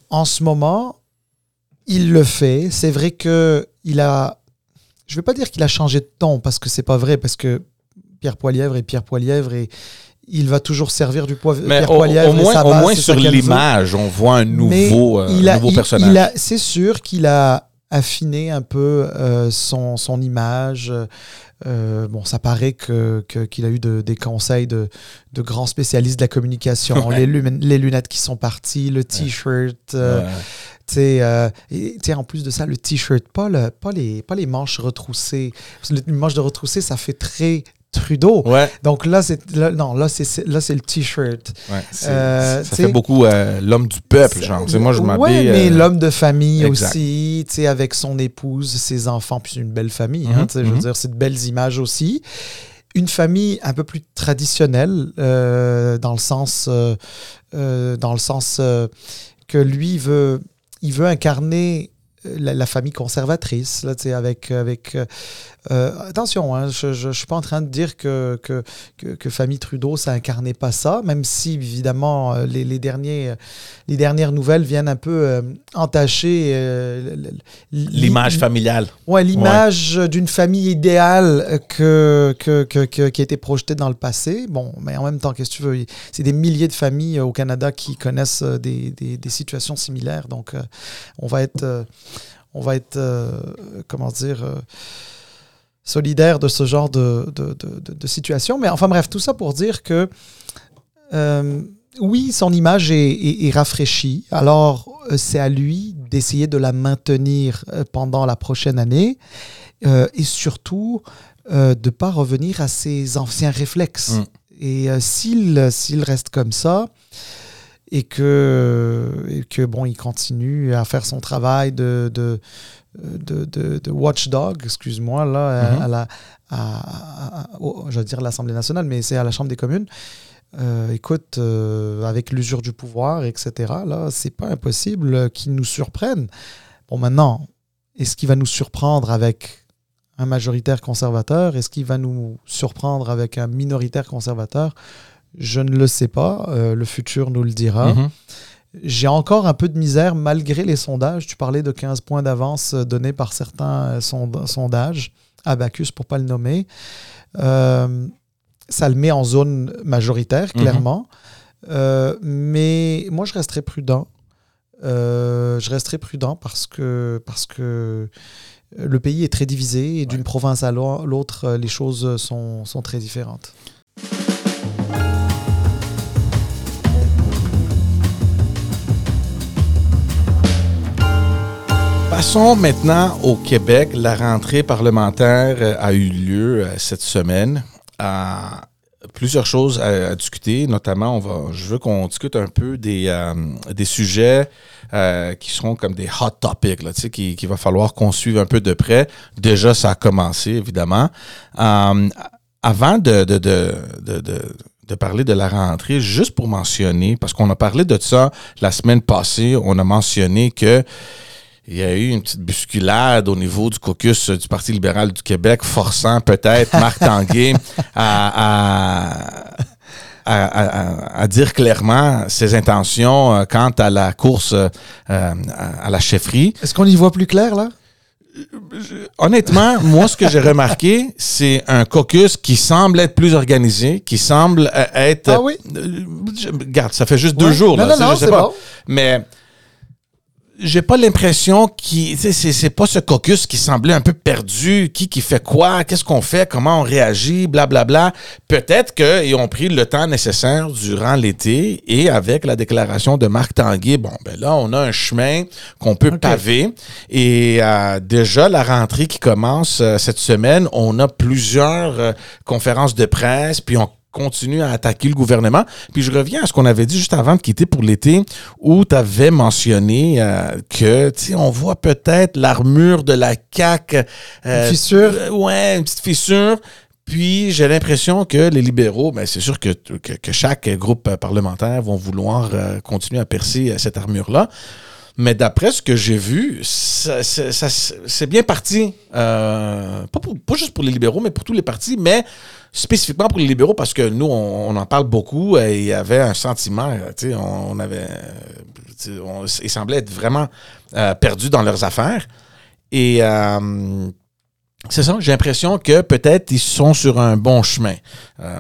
en ce moment, il le fait. C'est vrai que il a... Je ne vais pas dire qu'il a changé de ton, parce que c'est pas vrai, parce que Pierre Poilièvre et Pierre Poilièvre et il va toujours servir du poivre. Mais Pierre au, au, moins, au moins sur l'image, on voit un nouveau, euh, nouveau personnage. C'est sûr qu'il a affiné un peu euh, son, son, image. Euh, bon, ça paraît que, qu'il a eu des conseils de, de, grands spécialistes de la communication, les, les, lunettes qui sont parties, le t-shirt. Ouais. en plus de ça, le t-shirt, pas, le, pas, les, pas les manches retroussées. Les manches de retroussées, ça fait très Trudeau. Donc là, c'est non, là c'est là c'est le t-shirt. Euh, ça fait beaucoup euh, l'homme du peuple, genre. moi, je m'habille. Ouais, mais euh, l'homme de famille aussi, tu sais, avec son épouse, ses enfants, puis une belle famille. Hein, je veux mhm. dire, c'est de belles images aussi. Une famille un peu plus traditionnelle dans le sens dans le sens que lui veut il veut incarner la, famille conservatrice, là, avec, avec euh, attention, hein, je ne suis pas en train de dire que, que, que, Famille Trudeau, ça incarnait pas ça, même si, évidemment, euh, les, les, derniers, les dernières nouvelles viennent un peu euh, entacher l'image familiale. Ouais, l'image d'une famille idéale que, que, que, qui a été projetée dans le passé. Bon, mais en même temps, qu'est-ce que tu veux C'est des milliers de familles au Canada qui connaissent des, des, des situations similaires. Donc, on va être, on va être comment dire solidaire de ce genre de, de, situation. Mais enfin bref, tout ça pour dire que euh, oui, son image est, rafraîchie. Alors, euh, c'est à lui d'essayer de la maintenir euh, pendant la prochaine année et surtout de ne pas revenir à ses anciens réflexes. Mm. Et s'il s'il reste comme ça, et que, et que bon, il continue à faire son travail de, de, de, de, watchdog, excuse-moi, là, à, mhm. la, à, je veux dire l'Assemblée nationale, mais c'est à la Chambre des communes. euh, écoute, euh, avec l'usure du pouvoir, etc., là, c'est pas impossible qu'ils nous surprennent. Bon, maintenant, est-ce qu'il va nous surprendre avec un majoritaire conservateur? Est-ce qu'il va nous surprendre avec un minoritaire conservateur? Je ne le sais pas. Euh, le futur nous le dira. Mhm. J'ai encore un peu de misère malgré les sondages. Tu parlais de 15 points d'avance euh, donnés par certains euh, sond- sondages. Abacus, pour pas le nommer. Euh, ça le met en zone majoritaire, Mhm. clairement. Euh, mais moi, je resterai prudent. Euh, je resterai prudent parce que, parce que le pays est très divisé et d'une province à l'au- l'autre, les choses sont, sont très différentes. Passons maintenant au Québec. La rentrée parlementaire euh, a eu lieu euh, cette semaine. Euh, plusieurs choses à, discuter, notamment, on va, je veux qu'on discute un peu des, des sujets qui seront comme des hot topics, tu sais, qui- qu'il va falloir qu'on suive un peu de près. Déjà, ça a commencé, évidemment. Avant de, de, de- de parler de la rentrée, juste pour mentionner, parce qu'on a parlé de ça la semaine passée, on a mentionné que il y a eu une petite bousculade au niveau du caucus euh, du Parti libéral du Québec, forçant peut-être Marc Tanguay à, à, à- à- à dire clairement ses intentions euh, quant à la course euh, euh, à, à la chefferie. Est-ce qu'on y voit plus clair là? Honnêtement, moi, ce que j'ai remarqué, c'est un caucus qui semble être plus organisé, qui semble euh, être... Ah oui? Euh, je- regarde, ça fait juste deux jours. Non, là, non, non, je sais pas. bon. Mais j'ai pas l'impression qui c'est c'est pas ce caucus qui semblait un peu perdu. Qui qui fait quoi? Qu'est-ce qu'on fait? Comment on réagit? Blablabla peut-être qu'ils ont pris le temps nécessaire durant l'été et avec la déclaration de Marc Tanguay bon ben là on a un chemin qu'on peut paver. Et euh, déjà la rentrée qui commence euh, cette semaine on a plusieurs euh, conférences de presse puis on continue à attaquer le gouvernement. Puis je reviens à ce qu'on avait dit juste avant de quitter pour l'été, où tu avais mentionné euh, que, tu sais, on voit peut-être l'armure de la CAQ. Une fissure? euh, ouais, une petite fissure. Puis j'ai l'impression que les libéraux, ben, c'est sûr que, que, que chaque groupe parlementaire vont vouloir euh, continuer à percer euh, cette armure-là. Mais d'après ce que j'ai vu, ça- ça- ça- c'est bien parti. Euh, pas, pour- pas juste pour les libéraux, mais pour tous les partis, mais spécifiquement pour les libéraux, parce que nous, on, en parle beaucoup. Et il y avait un sentiment, euh, tu sais, on, avait. euh, on- ils semblaient être vraiment euh, perdus dans leurs affaires. Et. euh, c'est ça, j'ai l'impression que peut-être ils sont sur un bon chemin. Euh,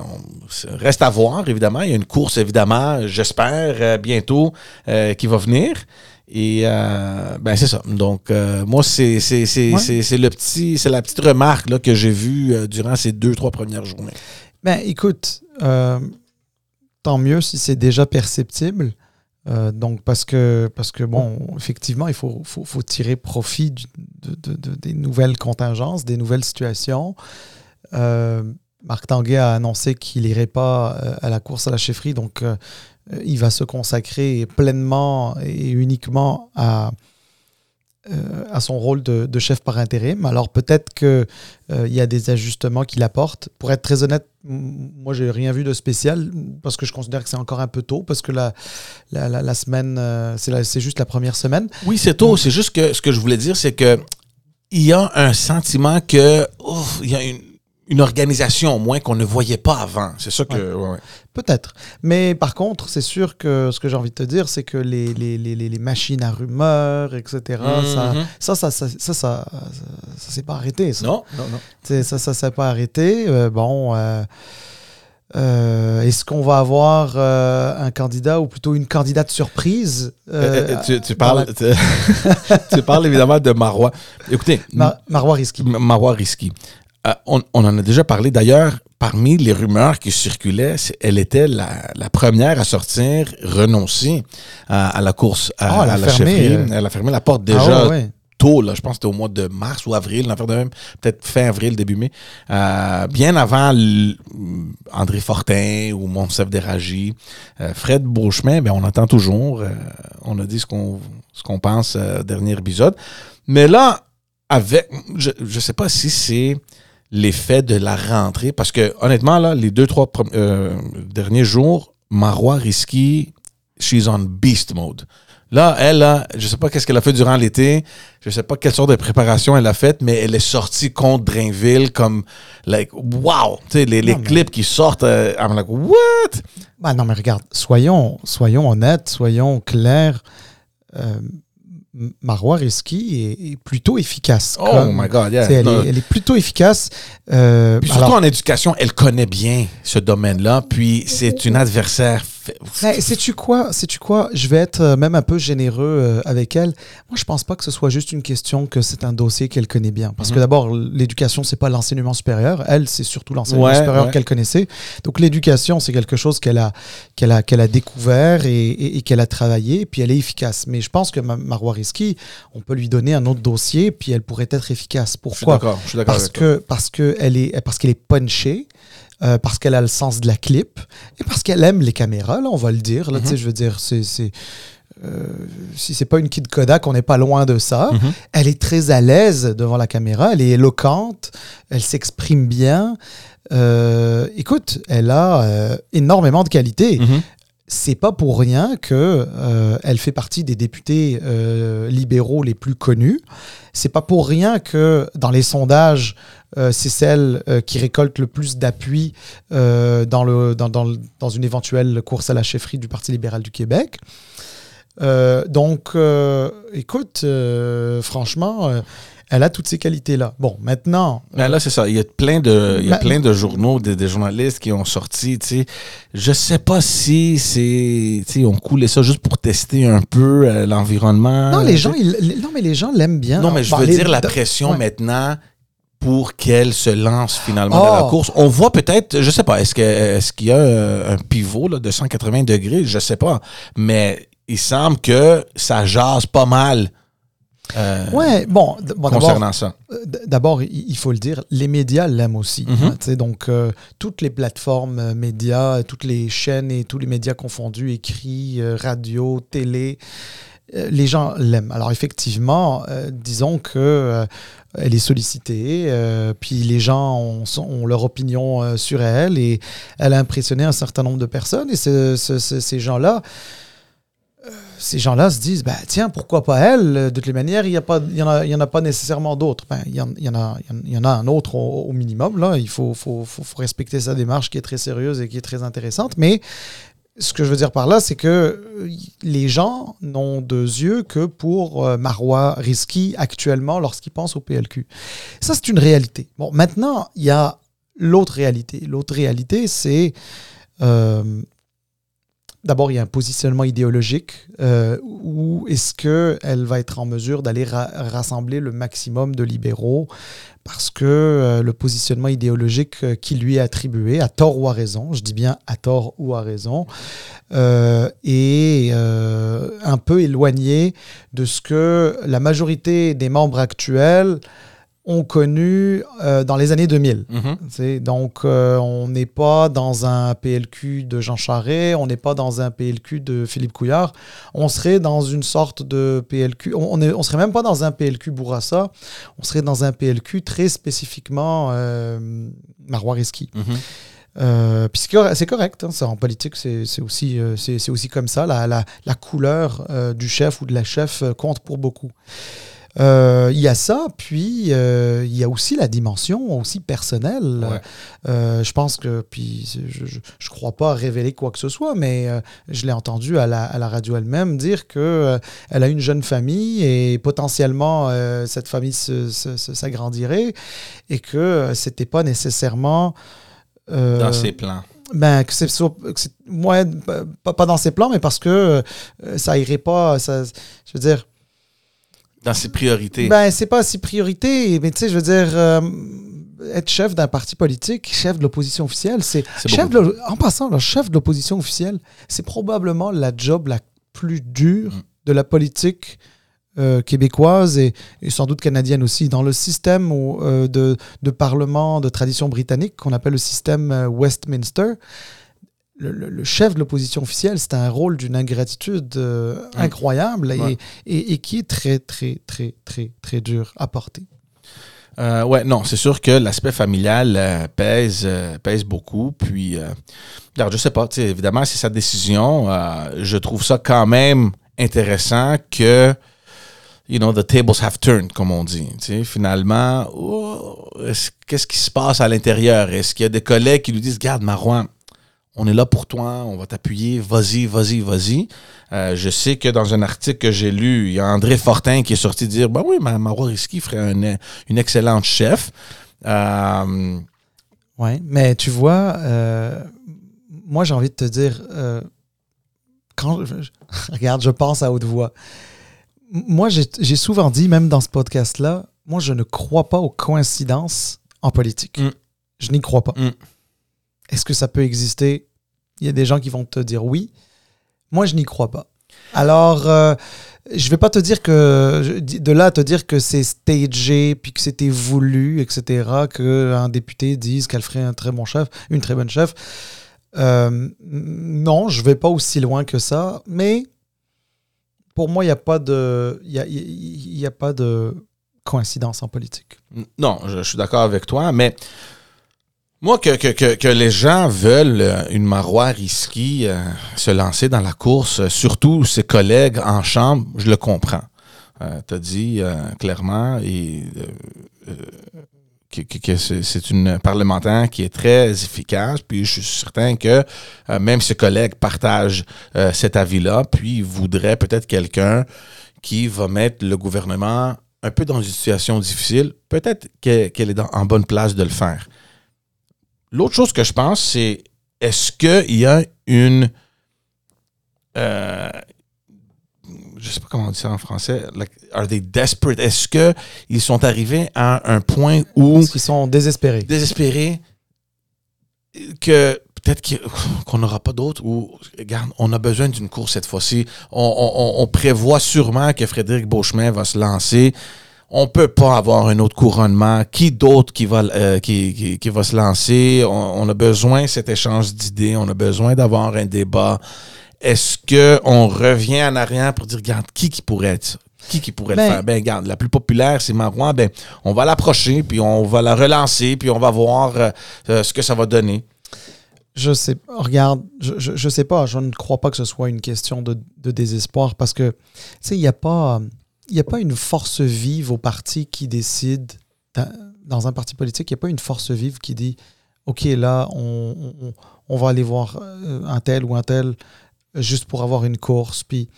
reste à voir, évidemment. Il y a une course, évidemment, j'espère, euh, bientôt, euh, qui va venir. Et euh, ben c'est ça. Donc, euh, moi, c'est c'est- c'est- Ouais. c'est- c'est le petit, c'est la petite remarque là, que j'ai vue euh, durant ces deux, trois premières journées. Ben, écoute, tant mieux si c'est déjà perceptible. Donc, parce que, parce que, bon, effectivement, il faut, faut, faut tirer profit de, de- de- des nouvelles contingences, des nouvelles situations. Marc Tanguay a annoncé qu'il n'irait pas à la course à la chefferie, donc il va se consacrer pleinement et uniquement à, euh, à son rôle de, de chef par intérim. Alors peut-être qu'il y a des ajustements qu'il apporte. Pour être très honnête, moi, j'ai rien vu de spécial parce que je considère que c'est encore un peu tôt parce que la, la, la- la semaine, euh, c'est juste la première semaine. Oui, c'est tôt. C'est juste que ce que je voulais dire, c'est que il y a un sentiment que ouf, il y a une, une organisation au moins qu'on ne voyait pas avant. C'est ça que. ouais, ouais. Peut-être. Mais par contre, c'est sûr que ce que j'ai envie de te dire, c'est que les, les, les, les- machines à rumeurs, etc., ça, Mhm. ça, ça, ça, ça, ça, ça, ça s'est pas arrêté. Ça. Non, non, non. Ça, ça s'est pas arrêté. Euh, bon, euh, euh, est-ce qu'on va avoir euh, un candidat ou plutôt une candidate surprise euh, Euh, tu, parles, la- tu, tu parles évidemment de Marois. Écoutez, Ma- Marois Risky. Marois Risky. Euh, on, on en a déjà parlé d'ailleurs. Parmi les rumeurs qui circulaient, elle était la, la première à sortir, renoncer à, à la course à, Ah, elle a à la fermé, chefferie. euh. Elle a fermé la porte Ah déjà ouais, ouais. tôt, là, je pense que c'était au mois de mars ou avril, de même, peut-être fin avril, début mai, Euh, bien avant l- André Fortin ou Monsef Déragi. Euh, Fred Beauchemin, ben, on entend toujours, euh, on a dit ce qu'on pense euh, au dernier épisode. Mais là, avec, je ne sais pas si c'est l'effet de la rentrée? Parce que, honnêtement, là, les deux, trois euh, derniers jours, Marois Risky, she's on beast mode. Là, elle, là, je sais pas qu'est-ce qu'elle a fait durant l'été. Je sais pas quelle sorte de préparation elle a faite, mais elle est sortie contre Drainville comme, like, wow! Tu sais, les, les clips qui sortent, euh, I'm like, what? Bah non, mais regarde, soyons, soyons honnêtes, soyons clairs. Euh, Marois Risky est, plutôt efficace. Oh my God, yeah. Elle, est, elle, est, plutôt efficace. Euh, puis surtout en éducation, elle connaît bien ce domaine-là. Puis c'est une adversaire sais-tu quoi? Sais-tu quoi? Je vais être euh, même un peu généreux euh, avec elle. Moi, je pense pas que ce soit juste une question que c'est un dossier qu'elle connaît bien. Parce que mhm. d'abord, l'éducation, c'est pas l'enseignement supérieur. Elle, c'est surtout l'enseignement supérieur qu'elle connaissait. Donc, l'éducation, c'est quelque chose qu'elle a, qu'elle a, qu'elle a découvert et, qu'elle a travaillé. Puis, elle est efficace. Mais je pense que Marois Risky, on peut lui donner un autre dossier, puis elle pourrait être efficace. Pourquoi? Je suis. Parce que, parce que elle est, parce qu'elle est punchée. Euh, parce qu'elle a le sens de la clip et parce qu'elle aime les caméras, là, on va le dire. Là, mm Je veux dire, c'est. Euh, si c'est pas une Kid Kodak, on n'est pas loin de ça. Mhm. Elle est très à l'aise devant la caméra, elle est éloquente, elle s'exprime bien. Euh, écoute, elle a énormément de qualités. Mhm c'est pas pour rien que euh, elle fait partie des députés euh, libéraux les plus connus. C'est pas pour rien que dans les sondages, euh, c'est celle qui récolte le plus d'appui dans, dans, dans, dans, une éventuelle course à la chefferie du Parti libéral du Québec. donc, écoute, franchement, elle a toutes ces qualités-là. Bon, maintenant. Ben là, c'est ça. Il y a plein de, il y a plein de journaux, des, journalistes qui ont sorti. Tu sais, je sais pas si c'est, tu sais, on coulait ça juste pour tester un peu euh, l'environnement. Non, les gens, non, mais les gens l'aiment bien. Non, mais je veux dire la pression maintenant pour qu'elle se lance finalement dans la oh. course. On voit peut-être, je sais pas, est-ce est qu'il y a un pivot là, de 180 degrés, je sais pas, mais il semble que ça jase pas mal euh, ouais, bon, concernant ça. Euh, d'abord, il faut le dire, les médias l'aiment aussi. Mhm. Hein, donc, euh, toutes les plateformes médias, toutes les chaînes et tous les médias confondus, écrits, radio, télé, les gens l'aiment. Alors, effectivement, disons que elle est sollicitée, puis les gens ont, leur opinion sur elle et elle a impressionné un certain nombre de personnes. Et ces gens-là, ces gens-là se disent, bah, tiens, pourquoi pas elle? De toutes les manières, il n'y en, a, pas nécessairement d'autres. Ben, il y, en, a, un autre au, minimum. Là. Il faut, respecter sa démarche qui est très sérieuse et qui est très intéressante. Mais ce que je veux dire par là, c'est que les gens n'ont de yeux que pour euh, Marois Risky actuellement lorsqu'ils pensent au PLQ. Ça, c'est une réalité. Bon, maintenant, il y a l'autre réalité. L'autre réalité, c'est... Euh, D'abord, il y a un positionnement idéologique euh, où est-ce qu'elle va être en mesure d'aller rassembler le maximum de libéraux parce que euh, le positionnement idéologique euh, qui lui est attribué, à tort ou à raison, je dis bien à tort ou à raison, est un peu éloigné de ce que la majorité des membres actuels ont connu euh, dans les années 2000. Mhm. Donc, euh, on n'est pas dans un PLQ de Jean Charest, on n'est pas dans un PLQ de Philippe Couillard. On serait dans une sorte de PLQ. On, ne on serait même pas dans un PLQ Bourassa. On serait dans un PLQ très spécifiquement euh, Marois Risky. Mhm. c'est correct, hein, en politique, c'est aussi, c'est aussi comme ça. La, la, la couleur du chef ou de la chef compte pour beaucoup. Euh, il y a ça, puis euh, il y a aussi la dimension aussi personnelle. Euh, je pense que, puis je ne crois pas révéler quoi que ce soit, mais je l'ai entendu à la, à la radio elle-même dire qu'elle elle a une jeune famille et potentiellement cette famille s'agrandirait et que c'était pas nécessairement... dans ses plans ben, que c'est moi pas, pas, dans ses plans, mais parce que ça irait pas. Ça, je veux dire, dans ses priorités. Ben, c'est pas ses priorités, mais tu sais, je veux dire, euh, être chef d'un parti politique, chef de l'opposition officielle, c'est. chef En passant, le chef de l'opposition officielle, c'est probablement la job la plus dure mm. de la politique euh, québécoise et, sans doute canadienne aussi. Dans le système euh, de, de, parlement de tradition britannique qu'on appelle le système Westminster, le, chef de l'opposition officielle, c'est un rôle d'une ingratitude euh, incroyable et, et, qui est très, très, très, très, très dur à porter. Euh, ouais, non, c'est sûr que l'aspect familial euh, pèse, euh, pèse beaucoup. Puis, regarde, je sais pas, évidemment, c'est sa décision. Je trouve ça quand même intéressant que, you know, the tables have turned, comme on dit. Tu sais, finalement, oh, est-ce- qu'est-ce qui se passe à l'intérieur? Est-ce qu'il y a des collègues qui lui disent, garde, Marouin, on est là pour toi, on va t'appuyer, vas-y, vas-y, vas-y. Euh, je sais que dans un article que j'ai lu, il y a André Fortin qui est sorti dire Ben oui, Ma- Marois Risky ferait un- une excellente chef. Euh, Ouais, mais tu vois, euh, moi j'ai envie de te dire, euh, quand je- je- regarde, je pense à haute voix. Moi, j'ai j'ai souvent dit, même dans ce podcast-là, moi je ne crois pas aux coïncidences en politique. Mm. Je n'y crois pas. Mm. Est-ce que ça peut exister? Il y a des gens qui vont te dire oui. Moi, je n'y crois pas. Alors, euh, je vais pas te dire que de là à te dire que c'est stagé puis que c'était voulu, etc. Que un député dise qu'elle ferait un très bon chef, une très bonne chef. Euh, non, je vais pas aussi loin que ça, mais pour moi, il n'y a pas de, il y a, pas de coïncidence en politique. non, je suis d'accord avec toi, mais moi, que, les gens veulent euh, une Marois Risky euh, se lancer dans la course, euh, surtout ses collègues en chambre, je le comprends. tu as dit clairement et, que, c'est une parlementaire qui est très efficace, puis je suis certain que même ses collègues partagent cet avis-là, puis voudraient peut-être quelqu'un qui va mettre le gouvernement un peu dans une situation difficile, peut-être que- qu'elle est en bonne place de le faire. L'autre chose que je pense, c'est est-ce qu'il y a une. euh, je sais pas comment on dit ça en français. Like, are they desperate? Est-ce qu'ils sont arrivés à un point où qu'ils sont désespérés? désespérés que peut-être qu'on n'aura pas d'autres ou regarde, on a besoin d'une course cette fois-ci. On, on- on prévoit sûrement que Frédéric Beauchemin va se lancer. On peut pas avoir un autre couronnement. Qui d'autre qui va euh, qui, qui- qui va se lancer? On, on a besoin de cet échange d'idées. On a besoin d'avoir un débat. Est-ce que on revient en arrière pour dire, regarde, qui qui pourrait être ça? Qui qui pourrait Ben- le faire? Ben, regarde, la plus populaire, c'est Marois. Ben, on va l'approcher, puis on va la relancer, puis on va voir euh, euh, ce que ça va donner. Je sais, regarde, je, je, je sais pas, je ne crois pas que ce soit une question de, de désespoir parce que, tu sais, il n'y a pas, il y a pas une force vive au parti qui décide, dans, un parti politique, il n'y a pas une force vive qui dit, OK, là, on, on, va aller voir euh, un tel ou un tel juste pour avoir une course. Puis,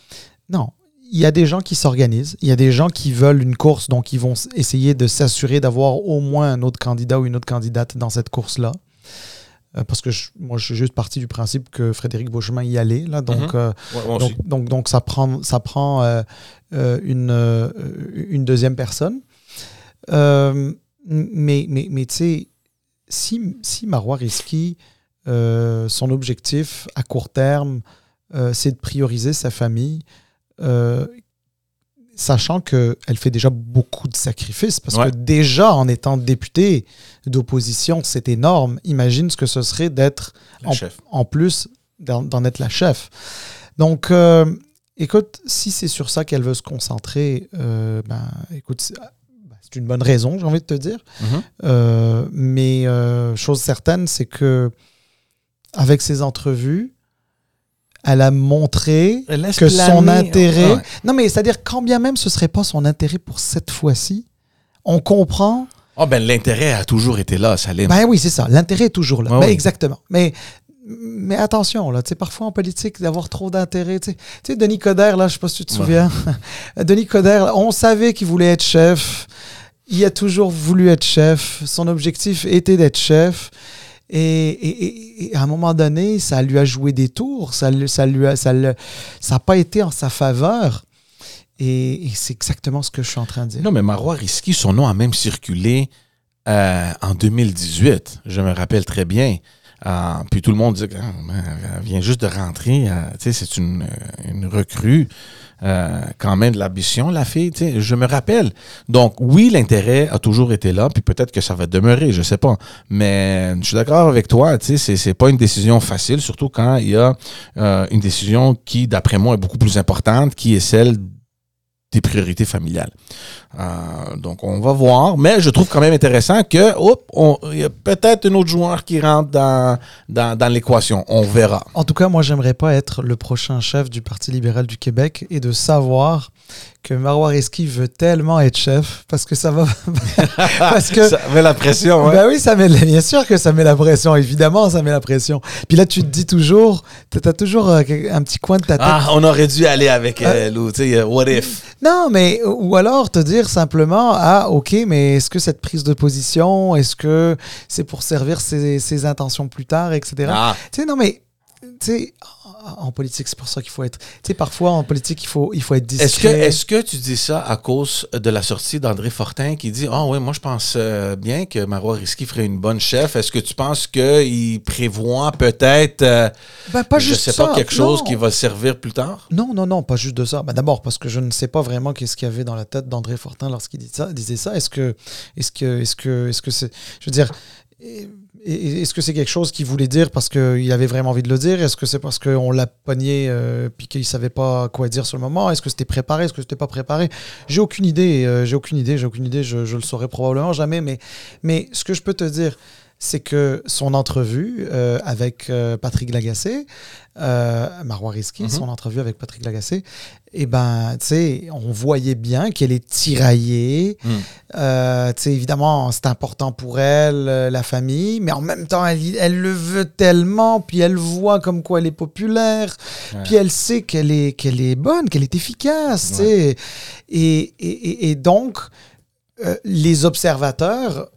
non, il y a des gens qui s'organisent, il y a des gens qui veulent une course, donc ils vont essayer de s'assurer d'avoir au moins un autre candidat ou une autre candidate dans cette course-là. Euh, parce que je- moi, je suis juste parti du principe que Frédéric Beauchemin y allait. Là, donc, Mhm. euh, donc, donc, donc, ça prend, ça prend euh, une, une deuxième personne. Mais mais, mais tu sais, si, si Marois Risky, son objectif à court terme, c'est de prioriser sa famille, sachant qu'elle fait déjà beaucoup de sacrifices, parce Ouais. que déjà en étant députée d'opposition, c'est énorme. Imagine ce que ce serait d'être en, chef. en plus d'en être la chef. Donc, euh, écoute, si c'est sur ça qu'elle veut se concentrer, euh, ben, écoute, c'est ben, c'est une bonne raison, j'ai envie de te dire. Mhm. Euh, mais chose certaine, c'est que avec ses entrevues, elle a montré Elle que son intérêt. Ouais. Non, mais c'est-à-dire, quand bien même ce serait pas son intérêt pour cette fois-ci, on comprend. Ah, ben, l'intérêt a toujours été là, Salim. Ben oui, c'est ça. L'intérêt est toujours là. Ouais, Ben, oui. Exactement. Mais, mais attention, là, tu sais, parfois en politique, d'avoir trop d'intérêt. Tu sais, Tu sais, Denis Coderre, là, je sais pas si tu te Ouais. souviens. Denis Coderre, on savait qu'il voulait être chef. Il a toujours voulu être chef. Son objectif était d'être chef. Et, à un moment donné, ça lui a joué des tours. Ça ça lui ça n'a pas été en sa faveur. Et, et c'est exactement ce que je suis en train de dire. Non, mais Marois Risky, son nom a même circulé euh, en 2018. Je me rappelle très bien. Euh, puis tout le monde dit qu'elle vient juste de rentrer. euh, c'est une, euh, une recrue. euh, quand même de l'ambition, la fille. Je me rappelle. Donc, oui, l'intérêt a toujours été là. Puis peut-être que ça va demeurer, je sais pas. Mais je suis d'accord avec toi. C'est- pas une décision facile, surtout quand il y a euh, une décision qui, d'après moi, est beaucoup plus importante, qui est celle des priorités familiales. Euh, donc, on va voir. Mais je trouve quand même intéressant que, hop, il y a peut-être un autre joueur qui rentre dans, dans l'équation. On verra. En tout cas, moi, j'aimerais pas être le prochain chef du Parti libéral du Québec et de savoir que Marois Risky veut tellement être chef parce que ça va. parce que. Ça met la pression? Ben oui, ça met, bien sûr que ça met la pression, évidemment, ça met la pression. Puis là, tu te dis toujours, tu as toujours euh, un petit coin de ta tête. Ah, on aurait dû aller avec euh, Lou, tu sais, euh, what if? Non, mais ou alors te dire simplement ah ok, mais est-ce que cette prise de position, est-ce que c'est pour servir ses, ses intentions plus tard, etc. Ah, Tu sais, non, mais tu sais, en politique, c'est pour ça qu'il faut être. Tu sais, parfois en politique, il faut, il faut être discret. Est-ce que, est-ce que tu dis ça à cause de la sortie d'André Fortin qui dit Ah oui, moi je pense euh, bien que Marois Risky ferait une bonne chef. Est-ce que tu penses qu'il prévoit peut-être, euh, Ben, pas je juste sais pas, ça, quelque chose non. qui va servir plus tard? Non, non, non, pas juste de ça. Ben, D'abord, parce que je ne sais pas vraiment qu'est-ce qu'il y avait dans la tête d'André Fortin lorsqu'il dit ça, disait ça. Est-ce que, est-ce que, est-ce que, est-ce que c'est, je veux dire, et- est-ce que c'est quelque chose qu'il voulait dire parce qu'il avait vraiment envie de le dire? Est-ce que c'est parce qu'on l'a pogné euh, puis qu'il savait pas quoi dire sur le moment? Est-ce que c'était préparé? Est-ce que c'était pas préparé? J'ai aucune idée. euh, j'ai aucune idée. J'ai aucune idée. Je, je le saurai probablement jamais. Mais, mais ce que je peux te dire, c'est que son entrevue euh, avec euh, Patrick Lagacé, euh, Marois Risky, Mhm. son entrevue avec Patrick Lagacé, eh ben, tu sais, on voyait bien qu'elle est tiraillée. Mm. Euh, tu sais, évidemment, c'est important pour elle, euh, la famille, mais en même temps, elle, elle le veut tellement, puis elle voit comme quoi elle est populaire, Ouais. puis elle sait qu'elle est, qu'elle est bonne, qu'elle est efficace, tu sais. Et, et, et- et donc, les observateurs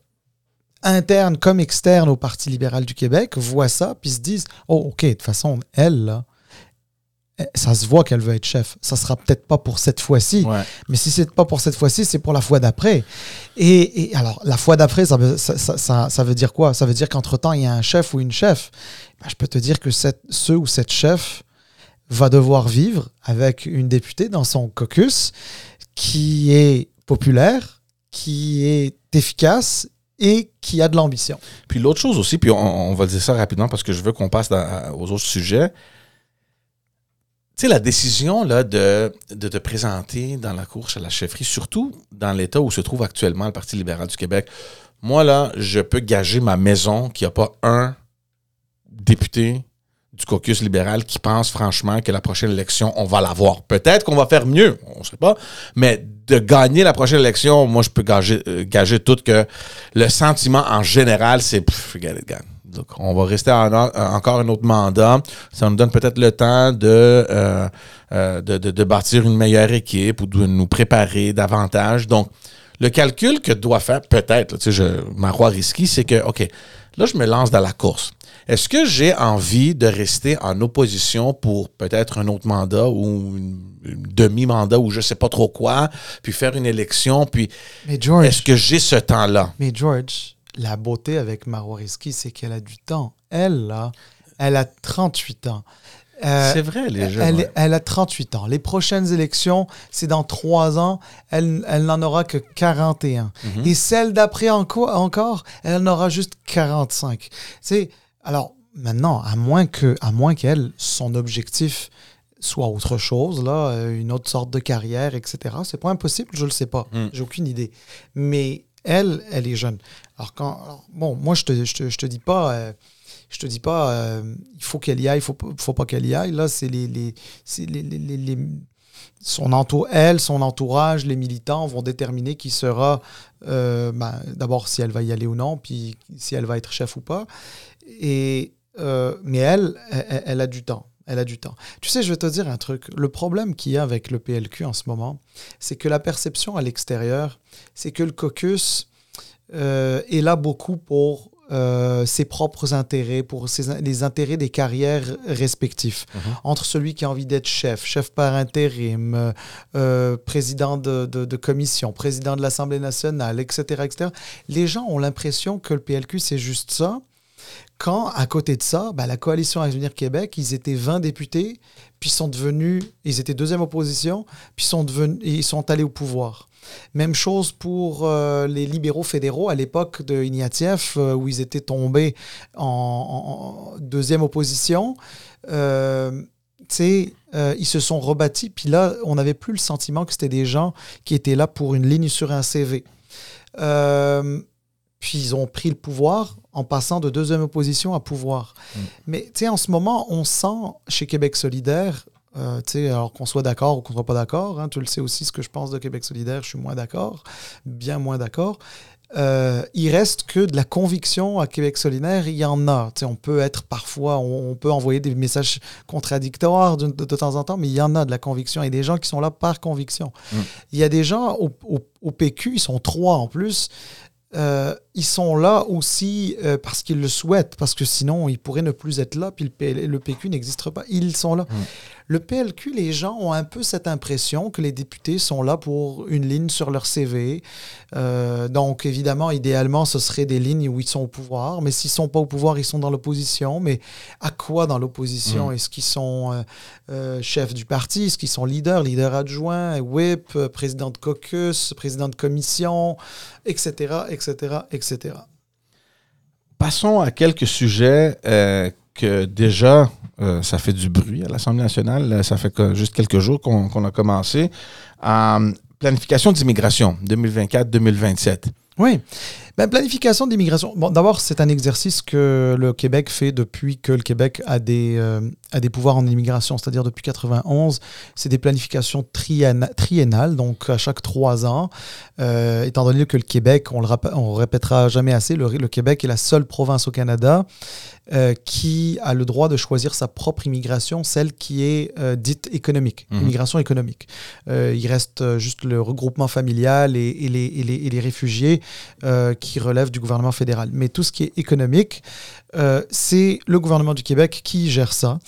internes comme externes au Parti libéral du Québec voient ça, puis se disent, oh, OK, de toute façon, elle, là, eh, ça se voit qu'elle veut être chef. Ça sera peut-être pas pour cette fois-ci, Ouais. mais si c'est pas pour cette fois-ci, c'est pour la fois d'après. Et, et alors, la fois d'après, ça veut, ça, ça- ça- ça veut dire quoi? Ça veut dire qu'entre-temps, il y a un chef ou une chef. Ben, je peux te dire que cette, ce ou cette chef va devoir vivre avec une députée dans son caucus qui est populaire, qui est efficace et qui a de l'ambition. Puis l'autre chose aussi, puis on, on va dire ça rapidement parce que je veux qu'on passe aux autres sujets. Tu sais, la décision là, de, de te présenter dans la course à la chefferie, surtout dans l'état où se trouve actuellement le Parti libéral du Québec, moi, là, je peux gager ma maison qu'il n'y a pas un député du caucus libéral qui pense franchement que la prochaine élection, on va l'avoir. Peut-être qu'on va faire mieux, on ne sait pas, mais de gagner la prochaine élection, moi, je peux gager, euh, gager tout que le sentiment en général, c'est forget it, gang. Donc, on va rester en- encore un autre mandat. Ça nous donne peut-être le temps de, euh, euh, de, de- de bâtir une meilleure équipe ou de nous préparer davantage. Donc, le calcul que doit faire, peut-être, tu sais, ma roi risquée, c'est que, OK, là, je me lance dans la course. Est-ce que j'ai envie de rester en opposition pour peut-être un autre mandat ou une, une demi-mandat ou je sais pas trop quoi, puis faire une élection, puis Mais George, est-ce que j'ai ce temps-là? Mais George, la beauté avec Risky, c'est qu'elle a du temps. Elle, là, elle a 38 ans. Euh, c'est vrai, les jeux. elle, ouais. elle a 38 ans. Les prochaines élections, c'est dans 3 ans. Elle, elle n'en aura que 41. Mhm. Et celle d'après enco- encore, elle en aura juste 45. Tu sais, alors maintenant, à moins que, à moins qu'elle, son objectif soit autre chose, là, euh, une autre sorte de carrière, etc. C'est pas impossible, je le sais pas. Mm. J'ai aucune idée. Mais elle, elle est jeune. Alors quand, alors, bon, moi je te, je te, je te dis pas. euh, je te dis pas, euh, il faut qu'elle y aille, il faut, faut pas qu'elle y aille. Là, c'est les, les, les, les- son entour, elle, son entourage, les militants vont déterminer qui sera, euh, ben, d'abord si elle va y aller ou non, puis si elle va être chef ou pas. Et, euh, mais elle, elle, a du temps. Elle a du temps. Tu sais, je vais te dire un truc. Le problème qu'il y a avec le PLQ en ce moment, c'est que la perception à l'extérieur, c'est que le caucus est là beaucoup pour euh, ses propres intérêts, pour ses- les intérêts des carrières respectifs. Mhm. Entre celui qui a envie d'être chef, chef par intérim, euh, euh, président de, de- de commission, président de l'Assemblée nationale, etc., etc. Les gens ont l'impression que le PLQ, c'est juste ça. Quand, à côté de ça, ben, la coalition Avenir Québec, ils étaient 20 députés, puis sont devenus, ils étaient deuxième opposition, puis sont devenus, ils sont allés au pouvoir. Même chose pour euh, les libéraux fédéraux à l'époque de Ignatieff, euh, où ils étaient tombés en, deuxième opposition. Euh, euh, ils se sont rebâtis. Puis là, on n'avait plus le sentiment que c'était des gens qui étaient là pour une ligne sur un CV. Puis ils ont pris le pouvoir en passant de deuxième opposition à pouvoir. Mm. Mais tu sais, en ce moment, on sent chez Québec solidaire, euh, tu sais, alors qu'on soit d'accord ou qu'on soit pas d'accord, hein, tu le sais aussi ce que je pense de Québec solidaire, je suis moins d'accord, bien moins d'accord. Euh, il reste que de la conviction à Québec solidaire, il y en a. on peut être parfois, on, peut envoyer des messages contradictoires de, temps en temps, mais il y en a de la conviction et des gens qui sont là par conviction. Mm. Il y a des gens au, au, PQ, ils sont trois en plus. Euh, ils sont là aussi euh, parce qu'ils le souhaitent, parce que sinon ils pourraient ne plus être là, puis le, PQ n'existe pas. Ils sont là. Mm. Le PLQ, les gens ont un peu cette impression que les députés sont là pour une ligne sur leur CV. Euh, donc, évidemment, idéalement, ce serait des lignes où ils sont au pouvoir. Mais s'ils ne sont pas au pouvoir, ils sont dans l'opposition. Mais à quoi dans l'opposition? Mm. Est-ce qu'ils sont euh, euh, chefs du parti? Est-ce qu'ils sont leaders, leaders adjoints, whip, président de caucus, président de commission, etc., etc., etc. Passons à quelques sujets que déjà euh, ça fait du bruit à l'Assemblée nationale. Ça fait juste quelques jours qu'on a commencé. Euh, planification d'immigration 2024-2027. Oui. Ben, planification d'immigration. Bon, d'abord, c'est un exercice que le Québec fait depuis que le Québec a des, euh, a des pouvoirs en immigration, c'est-à-dire depuis 91. C'est des planifications triennales, donc à chaque trois ans. Euh, étant donné que le Québec, on le on répétera jamais assez, le, le, Québec est la seule province au Canada euh, qui a le droit de choisir sa propre immigration, celle qui est dite économique, mmh. immigration économique. il reste juste le regroupement familial et, et, les, et les, et les réfugiés qui qui relève du gouvernement fédéral. Mais tout ce qui est économique, euh, c'est le gouvernement du Québec qui gère ça.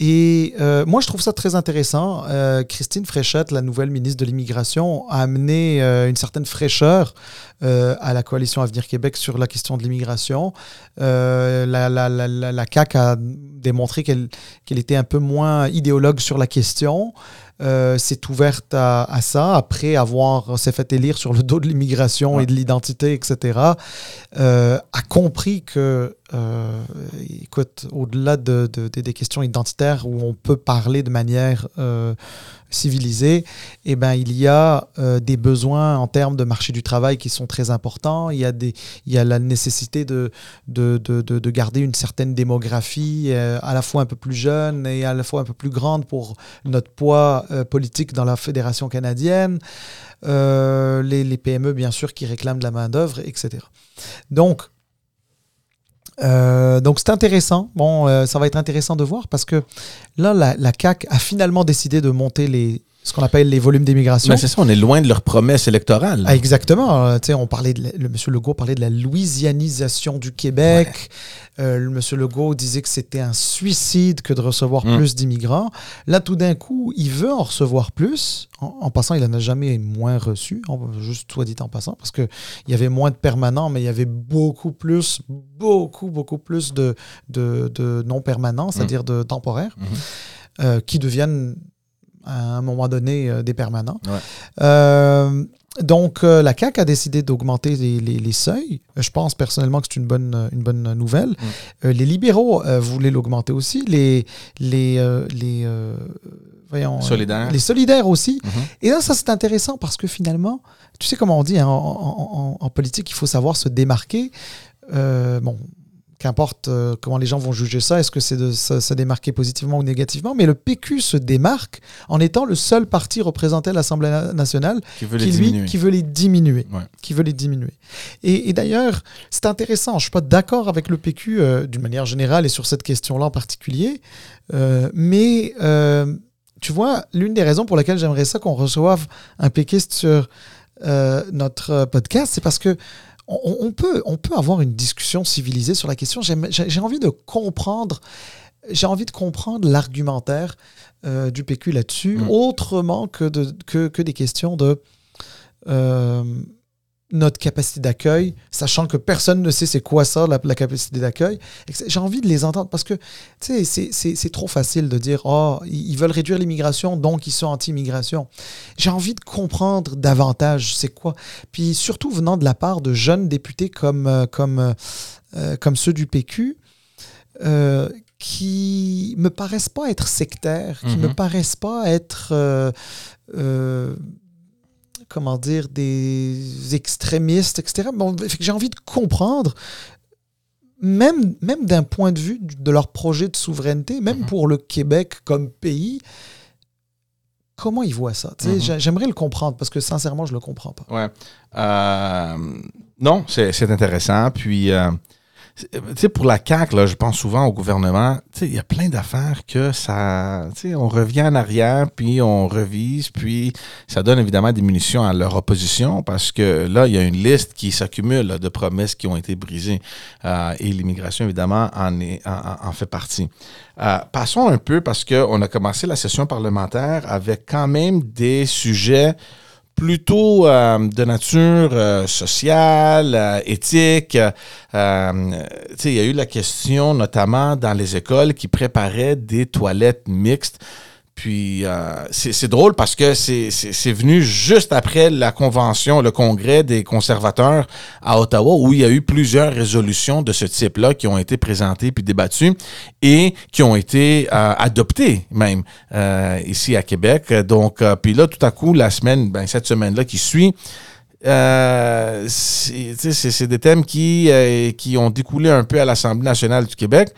Et euh, moi, je trouve ça très intéressant. Euh, Christine Fréchette, la nouvelle ministre de l'Immigration, a amené une certaine fraîcheur à la coalition Avenir Québec sur la question de l'immigration. La, la, la, la, CAQ a démontré qu'elle était un peu moins idéologue sur la question. Euh, s'est ouverte à, ça après avoir s'est fait élire sur le dos de l'immigration et de l'identité, etc. Euh, a compris que, euh, écoute, au-delà de, des questions identitaires où on peut parler de manière civilisée, eh ben, il y a des besoins en termes de marché du travail qui sont très importants. Il y a, des, il y a la nécessité de, de, de, de garder une certaine démographie à la fois un peu plus jeune et à la fois un peu plus grande pour notre poids euh, politique dans la fédération canadienne, euh, les, PME bien sûr qui réclament de la main-d'œuvre, etc. Donc, euh, donc c'est intéressant. Bon, ça va être intéressant de voir parce que là, la, la CAC a finalement décidé de monter les, ce qu'on appelle les volumes d'immigration. c'est ça, on est loin de leur promesse électorale. Ah, exactement. Euh, on parlait de, le monsieur Legault parlait de la louisianisation du Québec. Euh, le monsieur Legault disait que c'était un suicide que de recevoir mm. plus d'immigrants. Là, tout d'un coup, il veut en recevoir plus. En, passant, il n'en a jamais moins reçu, juste soit dit en passant, parce qu'il y avait moins de permanents, mais il y avait beaucoup plus, beaucoup, beaucoup plus de, de, non-permanents, c'est-à-dire de temporaires, mm-hmm. euh, qui deviennent à un moment donné euh, des permanents. Euh, donc, euh, la CAQ a décidé d'augmenter les, seuils. Je pense personnellement que c'est une bonne, une bonne nouvelle. Les libéraux voulaient l'augmenter aussi. Les, les, les, voyons, solidaires. les solidaires aussi. Mm-hmm. Et là, ça, c'est intéressant parce que finalement, tu sais comment on dit, hein, en, en, politique, il faut savoir se démarquer. bon, qu'importe euh, comment les gens vont juger ça, est-ce que c'est de se, démarquer positivement ou négativement, mais le PQ se démarque en étant le seul parti représenté à l'Assemblée nationale qui veut les diminuer. Qui veut les diminuer. Qui veut les diminuer. Et, d'ailleurs, c'est intéressant, je ne suis pas d'accord avec le PQ euh, d'une manière générale et sur cette question-là en particulier, euh, mais tu vois, l'une des raisons pour lesquelles j'aimerais ça qu'on reçoive un PQ sur notre podcast, c'est parce que on, peut, on peut avoir une discussion civilisée sur la question. J'ai envie de comprendre. J'ai envie de comprendre l'argumentaire euh, du PQ là-dessus, mm. autrement que, de, que, que, des questions de euh, notre capacité d'accueil, sachant que personne ne sait c'est quoi ça, la, capacité d'accueil. J'ai envie de les entendre parce que c'est trop facile de dire Oh, ils veulent réduire l'immigration, donc ils sont anti-immigration. J'ai envie de comprendre davantage c'est quoi. Puis surtout venant de la part de jeunes députés comme, euh, comme, euh, comme ceux du PQ, euh, qui me paraissent pas être sectaires, qui me Mhm. paraissent pas être, euh, euh, comment dire, des extrémistes, etc. Bon, j'ai envie de comprendre, même, même d'un point de vue de leur projet de souveraineté, même Mhm. pour le Québec comme pays, comment ils voient ça? Mhm. j'a- J'aimerais le comprendre parce que sincèrement, je le comprends pas. Ouais. Euh, non, c'est intéressant. Puis, euh, sais, pour la CAQ, là, je pense souvent au gouvernement, il y a plein d'affaires que ça, on revient en arrière, puis on revise, puis ça donne évidemment des munitions à leur opposition parce que là, il y a une liste qui s'accumule de promesses qui ont été brisées. Euh, et l'immigration, évidemment, en, est, fait partie. Euh, passons un peu parce qu'on a commencé la session parlementaire avec quand même des sujets plutôt euh, de nature euh, sociale, euh, éthique. Euh, il y a eu la question, notamment dans les écoles, qui préparaient des toilettes mixtes. Puis euh, c'est drôle parce que c'est venu juste après la convention, le congrès des conservateurs à Ottawa, où il y a eu plusieurs résolutions de ce type-là qui ont été présentées puis débattues et qui ont été euh, adoptées même euh, ici à Québec. Donc, euh, puis là, tout à coup, la semaine, ben, cette semaine-là qui suit, euh, c'est des thèmes qui, euh, qui ont découlé un peu à l'Assemblée nationale du Québec.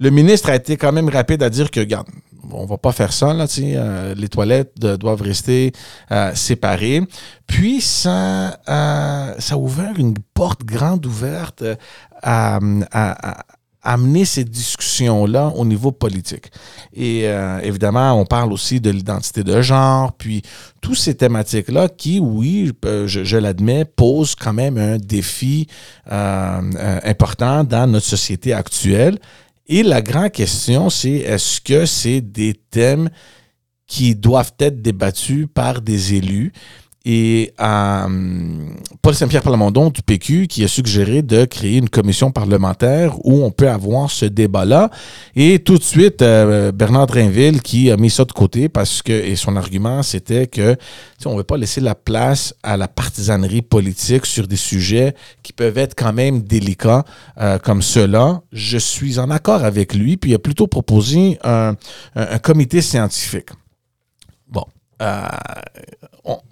Le ministre a été quand même rapide à dire que, regarde, on va pas faire ça, là, euh, les toilettes doivent rester euh, séparées. Puis, ça, euh, ça a ouvert une porte grande ouverte euh, à, amener ces discussions-là au niveau politique. Et euh, évidemment, on parle aussi de l'identité de genre, puis toutes ces thématiques-là qui, oui, je, je l'admets, posent quand même un défi important dans notre société actuelle. Et la grande question, c'est est-ce que c'est des thèmes qui doivent être débattus par des élus? Et euh, Paul Saint-Pierre Plamondon du PQ qui a suggéré de créer une commission parlementaire où on peut avoir ce débat-là. Et tout de suite, euh, Bernard Drainville qui a mis ça de côté parce que, et son argument, c'était que on ne veut pas laisser la place à la partisanerie politique sur des sujets qui peuvent être quand même délicats euh, comme ceux-là. Je suis en accord avec lui, puis il a plutôt proposé un comité scientifique. Bon, euh,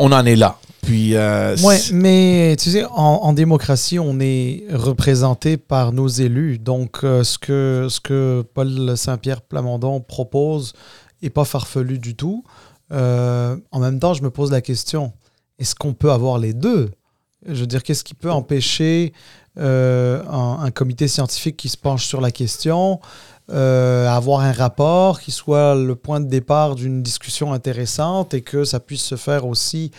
on, en est là. Puis, euh, Ouais, mais tu sais, en, en démocratie, on est représenté par nos élus. Donc, euh, ce, que, ce que Paul Saint-Pierre Plamondon propose n'est pas farfelu du tout. Euh, en même temps, je me pose la question est-ce qu'on peut avoir les deux? Je veux dire, qu'est-ce qui peut empêcher un, un comité scientifique qui se penche sur la question? Euh, avoir un rapport qui soit le point de départ d'une discussion intéressante et que ça puisse se faire aussi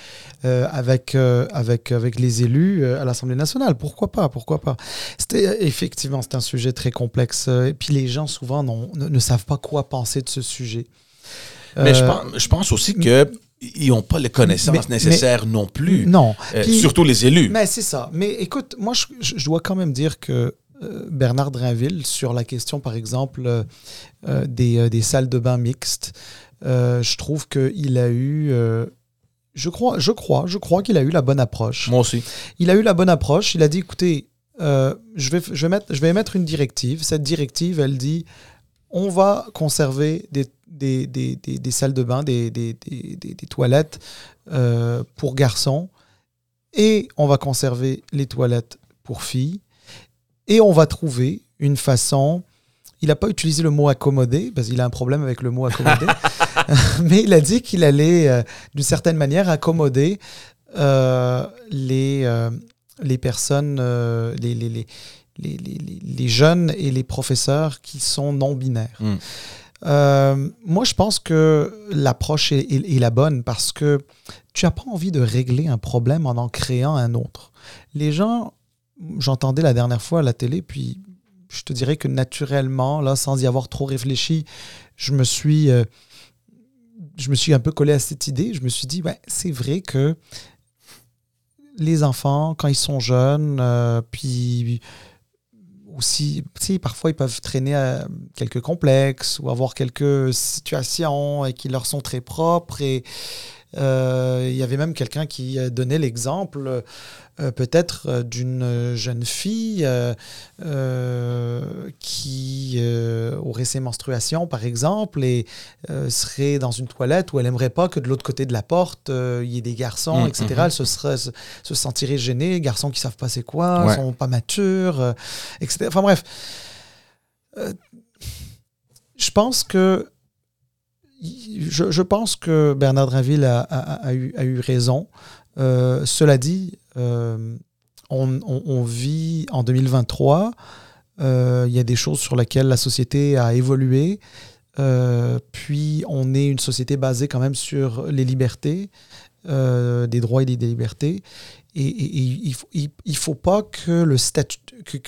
euh, avec, euh, avec, avec les élus à l'Assemblée nationale. Pourquoi pas Pourquoi pas C'était effectivement c'est un sujet très complexe et puis les gens souvent ne, ne savent pas quoi penser de ce sujet. mais je pense, je pense aussi que ils n'ont pas les connaissances mais- nécessaires non plus. Non. Euh, Puis- surtout les élus. Mais c'est ça. Mais écoute, moi, je, je- dois quand même dire que Bernard Drainville, sur la question, par exemple, euh, euh, des, euh, des salles de bain mixtes, euh, je trouve qu'il a eu... euh, je crois, je crois, je crois qu'il a eu la bonne approche. Moi aussi. Il a eu la bonne approche. Il a dit, écoutez, euh, je, vais, je, vais mettre, je vais émettre une directive. Cette directive, elle dit, on va conserver des, des, des, des- des salles de bain, des, des, des- des- des toilettes euh, pour garçons, et on va conserver les toilettes pour filles, et on va trouver une façon... Il n'a pas utilisé le mot accommoder, parce qu'il a un problème avec le mot accommoder, mais il a dit qu'il allait, euh, d'une certaine manière, accommoder euh, les, euh, les personnes, euh, les, les, les, les, jeunes et les professeurs qui sont non-binaires. Mm. Euh, moi, je pense que l'approche est, est- est la bonne parce que tu n'as pas envie de régler un problème en en créant un autre. Les gens, j'entendais la dernière fois à la télé, puis je te dirais que naturellement, là, sans y avoir trop réfléchi, je me suis, euh, je me suis un peu collé à cette idée. Je me suis dit, ouais, c'est vrai que les enfants, quand ils sont jeunes, euh, puis aussi, parfois ils peuvent traîner à quelques complexes ou avoir quelques situations qui leur sont très propres Euh, il y avait même quelqu'un qui donnait l'exemple euh, peut-être euh, d'une jeune fille qui aurait ses menstruations, par exemple, et serait dans une toilette où elle n'aimerait pas que de l'autre côté de la porte, il y ait des garçons, etc. Mm-hmm. Elle se, serait, se, sentirait gênée, garçons qui savent pas c'est quoi, ne sont pas matures, etc. Enfin bref. je pense que je, pense que Bernard Drinville a, eu, raison. Euh, cela dit, euh, on, vit en 2023. Euh, il y a des choses sur lesquelles la société a évolué. puis on est une société basée quand même sur les libertés, des droits et des libertés. Et, il ne faut, pas que le statut, il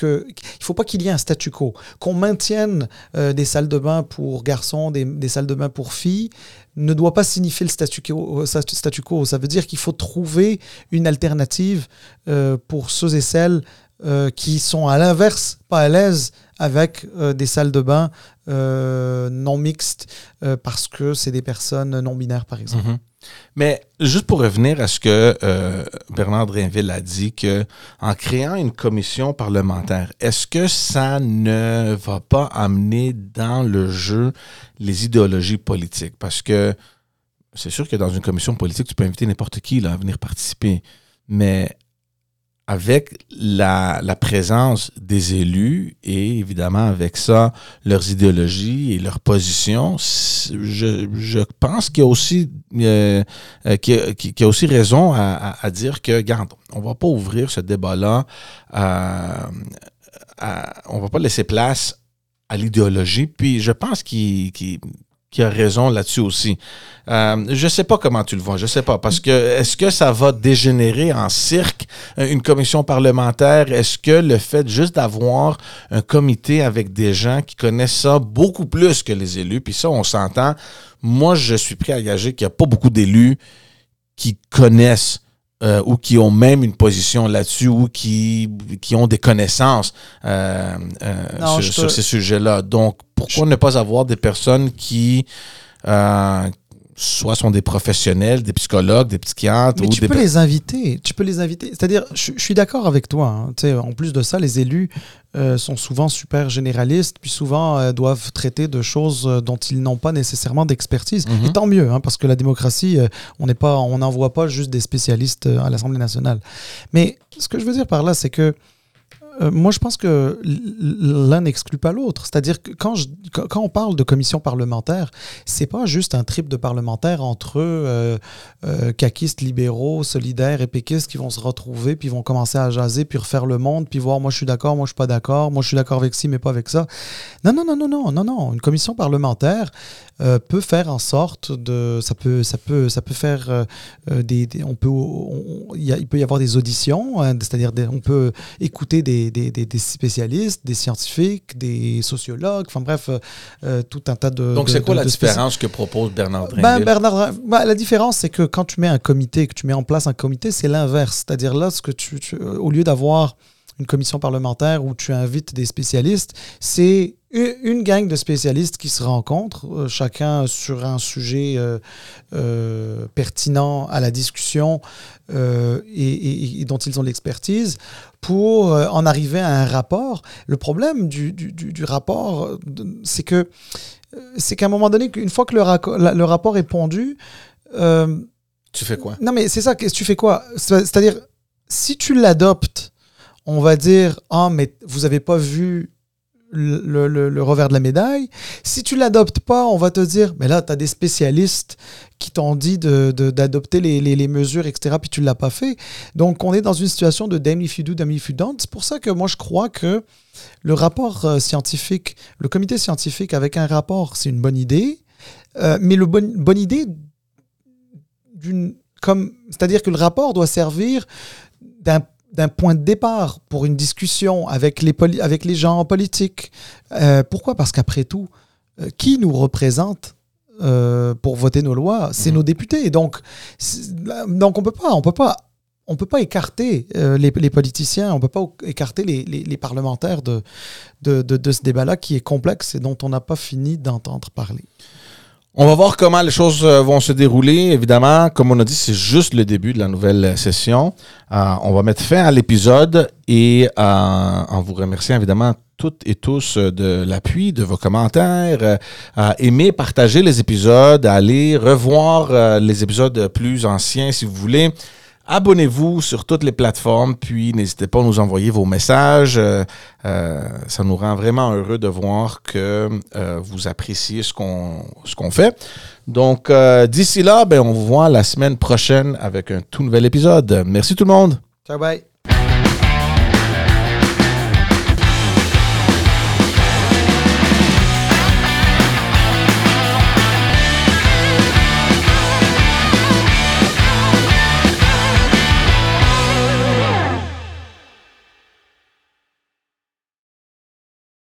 faut pas qu'il y ait un statu quo, qu'on maintienne euh, des salles de bain pour garçons, des, salles de bain pour filles, ne doit pas signifier le statu quo. Euh. Ça veut dire qu'il faut trouver une alternative euh, pour ceux et celles qui sont à l'inverse pas à l'aise avec des salles de bain non mixtes parce que c'est des personnes non binaires par exemple. Mm-hmm. Mais juste pour revenir à ce que euh, Bernard Drinville a dit, que en créant une commission parlementaire, est-ce que ça ne va pas amener dans le jeu les idéologies politiques? Parce que c'est sûr que dans une commission politique, tu peux inviter n'importe qui là, à venir participer. Mais avec la, présence des élus et évidemment avec ça, leurs idéologies et leurs positions, je, pense qu'il y a aussi, euh, euh, y a, aussi raison à, dire que, regarde, on va pas ouvrir ce débat-là, à, on va pas laisser place à l'idéologie. Puis je pense qu'il qui a raison là-dessus aussi. Euh, je sais pas comment tu le vois, je sais pas, parce que est-ce que ça va dégénérer en cirque, euh, une commission parlementaire? Est-ce que le fait juste d'avoir un comité avec des gens qui connaissent ça beaucoup plus que les élus, puis ça, on s'entend, moi, je suis prêt à gager qu'il n'y a pas beaucoup d'élus qui connaissent euh, ou qui ont même une position là-dessus ou qui, qui ont des connaissances euh, euh, sur, ces sujets-là. Donc, pourquoi ne pas avoir des personnes qui soit sont des professionnels, des psychologues, des psychiatres. Mais tu peux les inviter. Tu peux les inviter. C'est-à-dire, je, suis d'accord avec toi. Hein. En plus de ça, les élus euh, sont souvent super généralistes, puis souvent euh, doivent traiter de choses euh, dont ils n'ont pas nécessairement d'expertise. Mhm. Et tant mieux, hein, parce que la démocratie, on n'est pas, on n'envoie pas juste des spécialistes à l'Assemblée nationale. Mais ce que je veux dire par là, c'est que euh, moi, je pense que l'un n'exclut pas l'autre. C'est-à-dire que quand, je, quand on parle de commission parlementaire, c'est pas juste un trip de parlementaires entre euh, euh, caquistes, libéraux, solidaires et péquistes qui vont se retrouver, puis vont commencer à jaser, puis refaire le monde, puis voir moi je suis d'accord, moi je suis pas d'accord, moi je suis d'accord avec ci, mais pas avec ça. Non, non, non, non, non, non, non. Une commission parlementaire peut faire en sorte de. Ça peut, ça peut, ça peut faire des, On peut. il peut y avoir des auditions, hein, c'est-à-dire on peut écouter des des, spécialistes, des scientifiques, des sociologues, enfin bref, euh, euh, tout un tas de. Donc, c'est quoi la différence que propose Bernard ben? Bernard, ben, la différence, c'est que quand tu mets un comité, que tu mets en place un comité, c'est l'inverse. C'est-à-dire là, ce que tu, au lieu d'avoir une commission parlementaire où tu invites des spécialistes, c'est une gang de spécialistes qui se rencontrent, euh, chacun sur un sujet pertinent à la discussion et, dont ils ont l'expertise, pour euh, en arriver à un rapport. Le problème du, du, rapport, euh, c'est que euh, c'est qu'à un moment donné, une fois que le, le rapport est pondu... tu fais quoi? Non, mais c'est ça, tu fais quoi? C'est-à-dire, si tu l'adoptes, on va dire, ah, mais vous n'avez pas vu le, revers de la médaille. Si tu l'adoptes pas, on va te dire, mais là, tu as des spécialistes qui t'ont dit d'adopter de, les, les, les, mesures, etc., puis tu ne l'as pas fait. Donc, on est dans une situation de damn if you do, damn if you don't. C'est pour ça que moi, je crois que le rapport euh, scientifique, le comité scientifique avec un rapport, c'est une bonne idée. Euh, mais le bon, bonne idée d'une... Comme, c'est-à-dire que le rapport doit servir d'un d'un point de départ pour une discussion avec les, avec les gens politiques. Euh, pourquoi? Parce qu'après tout, euh, qui nous représente euh, pour voter nos lois? C'est mhm. nos députés. Donc, donc on peut pas, on peut pas, on peut pas écarter les, les, politiciens, on peut pas écarter les, les, les parlementaires de, de, de, de ce débat-là qui est complexe et dont on n'a pas fini d'entendre parler. On va voir comment les choses euh, vont se dérouler. Évidemment, comme on a dit, c'est juste le début de la nouvelle session. Euh, on va mettre fin à l'épisode et euh, en vous remerciant évidemment toutes et tous de l'appui, de vos commentaires. Euh, aimez, partagez les épisodes, allez revoir les épisodes plus anciens si vous voulez. Abonnez-vous sur toutes les plateformes, puis n'hésitez pas à nous envoyer vos messages. Euh, euh, ça nous rend vraiment heureux de voir que euh, vous appréciez ce qu'on qu'on fait. Donc, d'ici là, ben, on vous voit la semaine prochaine avec un tout nouvel épisode. Merci tout le monde. Ciao, bye.